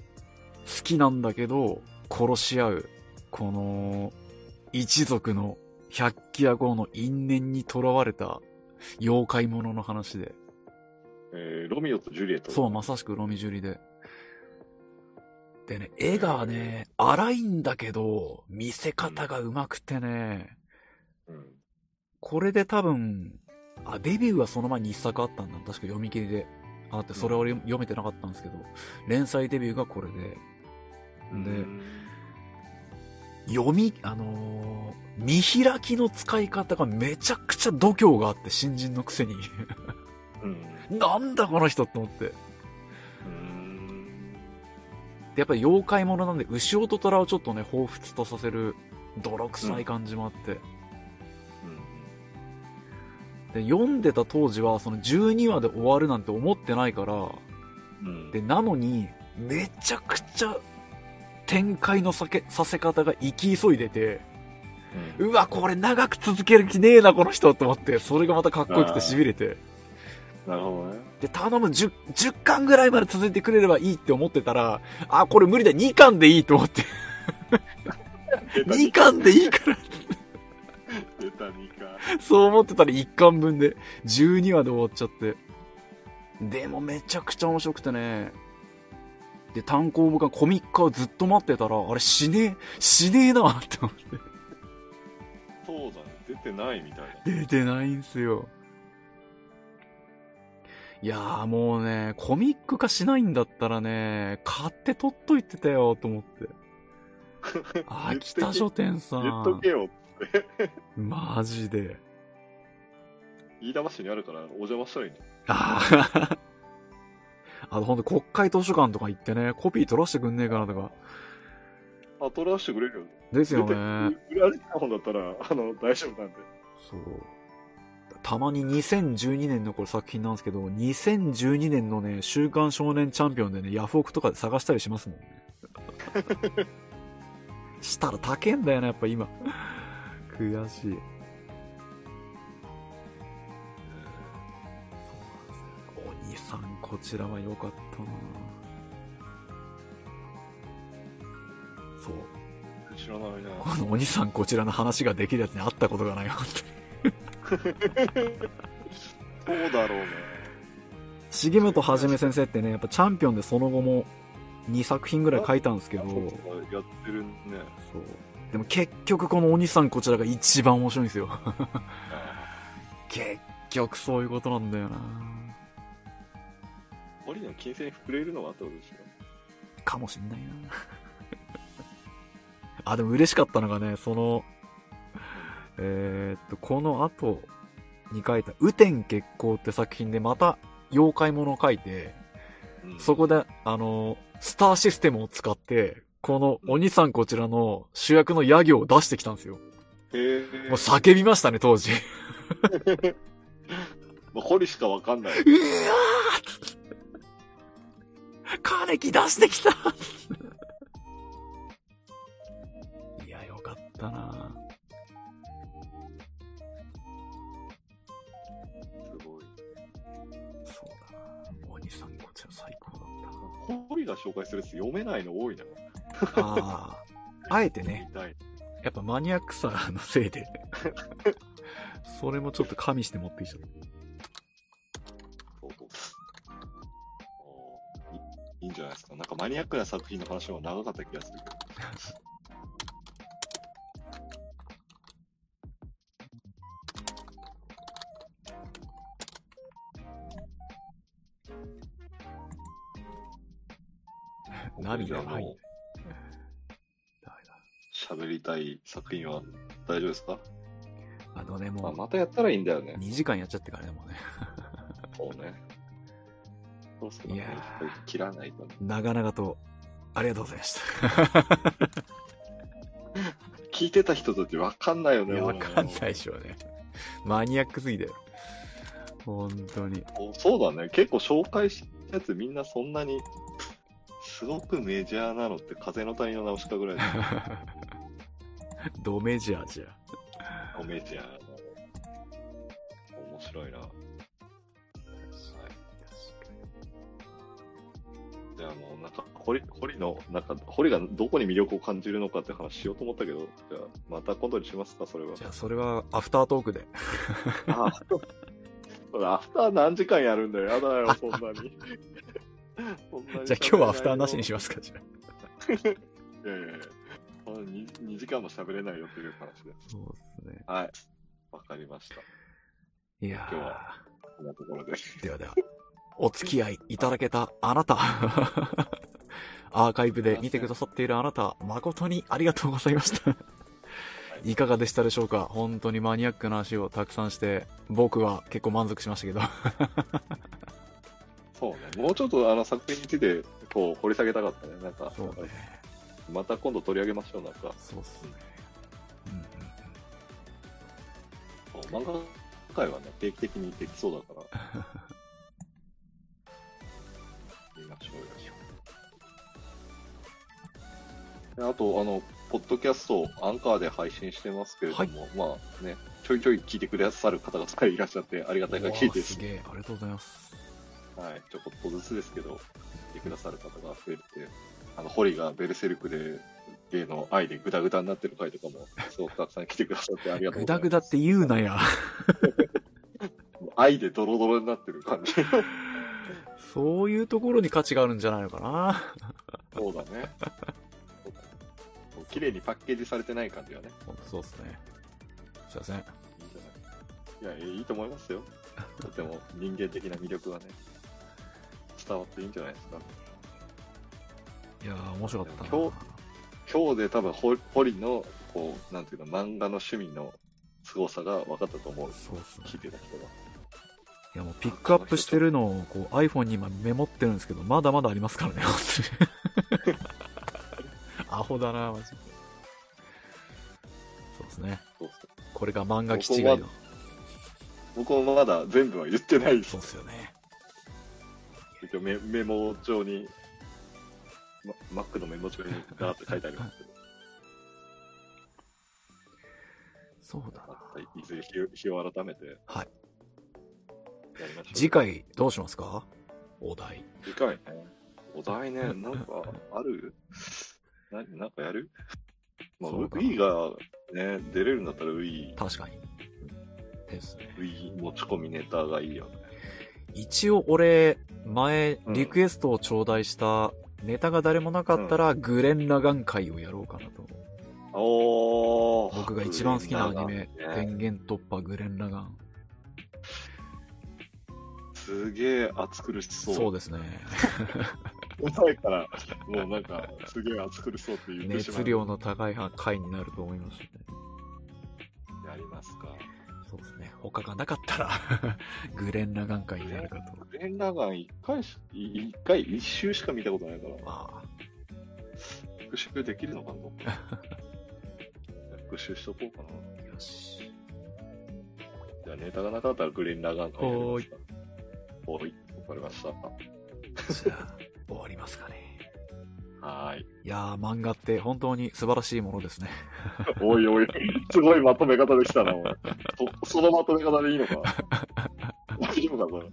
好きなんだけど、殺し合う、この、一族の百鬼夜行の因縁に囚われた妖怪ものの話で、えー、ロミオとジュリエット。そう、まさしくロミジュリで。でね、絵がね、荒いんだけど、見せ方が上手くてね、うん。これで多分、あ、デビューはその前に一作あったんだ。確か読み切りで。あって、それは俺読めてなかったんですけど、連載デビューがこれで。で、うん読み、あのー見開きの使い方がめちゃくちゃ度胸があって、新人のくせに。うん。なんだこの人って思って。やっぱり妖怪ものなんで、牛尾と虎をちょっとね、彷彿とさせる、泥臭い感じもあって。で、読んでた当時は、その12話で終わるなんて思ってないから、うん。で、なのに、めちゃくちゃ、展開のさけさせ方が行き急いでて、うん、うわ、これ長く続ける気ねえな、この人と思って、それがまたかっこよくて痺れて、なるほどね。で、頼む10、10巻ぐらいまで続いてくれればいいって思ってたら、あ、これ無理だ、2巻でいいと思って。2巻でいいから。出た2巻。そう思ってたら1巻分で、12話で終わっちゃって。でもめちゃくちゃ面白くてね。で、単行本がコミックをずっと待ってたら、あれ死ねえ、死ねえなって思って。そうだね。出てないみたいな。出てないんすよ。いやーもうね、コミック化しないんだったらね、買って取っといてたよと思って。秋田書店さ言っとんけ。よ。マジで。飯田橋にあるからお邪魔したらいいね。ああ。あの、ほんと国会図書館とか行ってね、コピー取らせてくんねえかなとか。あ、取らせてくれるよ。ですよね。売られてた本だったら、あの、大丈夫なんで。そう。たまに2012年のこれ作品なんですけど、2012年のね、週刊少年チャンピオンでね、ヤフオクとかで探したりしますもんね。したら高えんだよな、やっぱ今。悔しい。さん、こちらは良かったなそう。知らないな。このお兄さんこちらの話ができるやつに会ったことがない、本当に。そうだろうね。重本はじめ先生ってね、やっぱチャンピオンでその後も2作品ぐらい書いたんですけど、そうそう。やってるね。でも結局このお兄さんこちらが一番面白いんですよ。結局そういうことなんだよな森の金星に触れるのがあったことでしかもしんないな あ、でも嬉しかったのがね、その、えーっと、この後に書いた、雨天月光って作品でまた妖怪ものを書いて、ょ。うんそこで、あの、スターシステムを使って、このお兄さんこちらの主役のヤ行を出してきたんですよ。へえ。もう叫びましたね、当時。まあ、堀しかわかんない。うわー金木出してきたいや、よかったなすごい。そうだなお兄さんこちら最高だっ堀が紹介するやつ読めないの多いな。た。ああ。あえてね。やっぱマニアックさのせいで、それもちょっと加味して持ってきちゃった。いいいんじゃないですか。なんかマニアックな作品の話の方が長かった気がするけど。涙ない。喋りたい作品は大丈夫ですか、だあのね、まあ、もう、またやったらいいんだよね。2時間やっちゃってからね、もうね。そうね。そうそう。いやーやっぱり切らないとね。長々と、ありがとうございました。聞いてた人たちわかんないよね。わかんないい。でしょうね。マニアックすぎだよ。本当に。おそうだね。結構紹介したやつみんなそんなに、すごくメジャーなのって風の谷の直しかぐらい ドメジャーじゃ。のメジャーの。面白いな。はい。じゃあもうなんか、堀、堀の、なんか、堀がどこに魅力を感じるのかって話しようと思ったけど、じゃあ、また今度にしますか、それは。じゃあ、それはアフタートークで。ああ、アフター何時間やるんだよ。やだよ、そんなに。そんなにじゃあ、今日はアフターなしにしますか、じゃあ。いやいやいや。その 2, 2時間も喋れないよっていう話で。そうですね。はい。わかりました。いや今日はこんなところで。ーではでは、お付き合いいただけたあなた。アーカイブで見てくださっているあなた、誠にありがとうございました。いかがでしたでしょうか？本当にマニアックな話をたくさんして、僕は結構満足しましたけど。そうね。もうちょっとあの作品について、こう、掘り下げたかったね。なんか、そうね。また今度取り上げましょう。なんか、そうっすね。うんうん漫画界はね、定期的にできそうだから。見ましょうよ。であと、あの、ポッドキャストをアンカーで配信してますけれども、まあね、ちょいちょい聞いてくださる方がいらっしゃってありがたい限りです。すげえ、ありがとうございます。はい、ちょこっとずつですけど、聞いてくださる方が増えて、あの、ホリがベルセルクで、ゲイの愛でグダグダになってる回とかも、すごくたくさん来てくださってありがとうございます。グダグダって言うなや。愛でドロドロになってる感じ。そういうところに価値があるんじゃないのかな。そうだね。綺麗にパッケージされてない感じがね。そうですね。すいません。いいんじゃない？いや、いいと思いますよ。とても人間的な魅力がね、伝わっていいんじゃないですか。いやー、面白かったな。今今日で多分ホ、ホリの、こう、なんていうの、漫画の趣味の凄さが分かったと思う。そうっすね。聞いてた人が。いやもうピックアップしてるのをこう iPhone に今メモってるんですけど、まだまだありますからね、本当に。アホだな、マジで。そうですね。これが漫画基地外の。僕もまだ全部は言ってないですそうっすよね。一応メメモ帳に、ま、Mac のメモ帳にガーって書いてありますけど、そうだな。いずれ日を日を改めてはい。次回どうしますか？お題。次回ね。お題ね、なんかある？ななんかやる？まあ、ウそうかィーがね、出れるんだったらウィー、確かに。ですね。ウィー持ち込みネタがいいよね。一応俺、前う、んリクエストを頂戴した、ネタが誰もなかったら、グレン・ラガン会をやろうかなと。おー。僕が一番好きなアニメ、ね電源突破グレン・ラガン。すげえ暑苦しそう。そうですね。前から、もうなんか、すげえ暑苦しそうって言ってしまう。熱量の高い回になると思いますね。やりますか。そうですね。他がなかったら、グレン・ラガン会になるかと。グレン・ラガン一回し、い一回、一周しか見たことないから、まあ、復習できるのかな？復習しとこうかな。よし。じゃあネタがなかったらグレン・ラガン会やりますか。おい。わかりました。じゃあ、終わりますかね。はーい。いやー、漫画って本当に素晴らしいものですね。おいおい、すごいまとめ方できたな。そそのまとめ方でいいのか 大丈夫か、これ。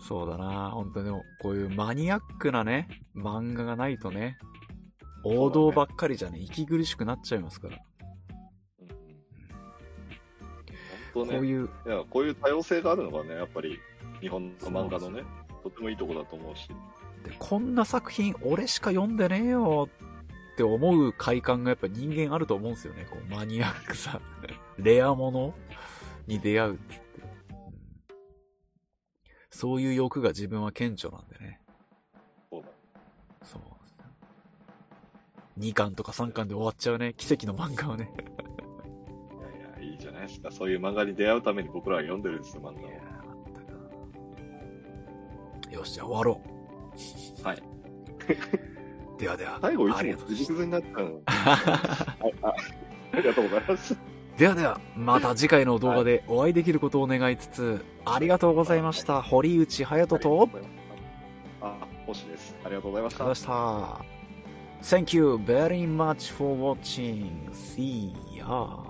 そうだな本当にでも、こういうマニアックなね、漫画がないとね、王道ばっかりじゃね、息苦しくなっちゃいますから。こういう、いや、こういう多様性があるのがね、やっぱり日本の漫画のね、とてもいいとこだと思うし。でこんな作品俺しか読んでねえよって思う快感がやっぱ人間あると思うんですよね。こうマニアックさ、レアものに出会うっつって、うんそういう欲が自分は顕著なんでね。そうだ。そうですね。2巻とか3巻で終わっちゃうね。奇跡の漫画はね。ですか。そういう漫画に出会うために僕らは読んでるんですよ、漫画を。よし、じゃあ終わろう。はい。ではでは。最後、いつありがもとうございますズブズブになっちゃうの。はい、あありがとうございます。ではでは、また次回の動画でお会いできることを願いつつ、ありがとうございました。堀内隼人と、あ、星です。ありがとうございましたありがとうございました。Thank you very much for watching. See ya.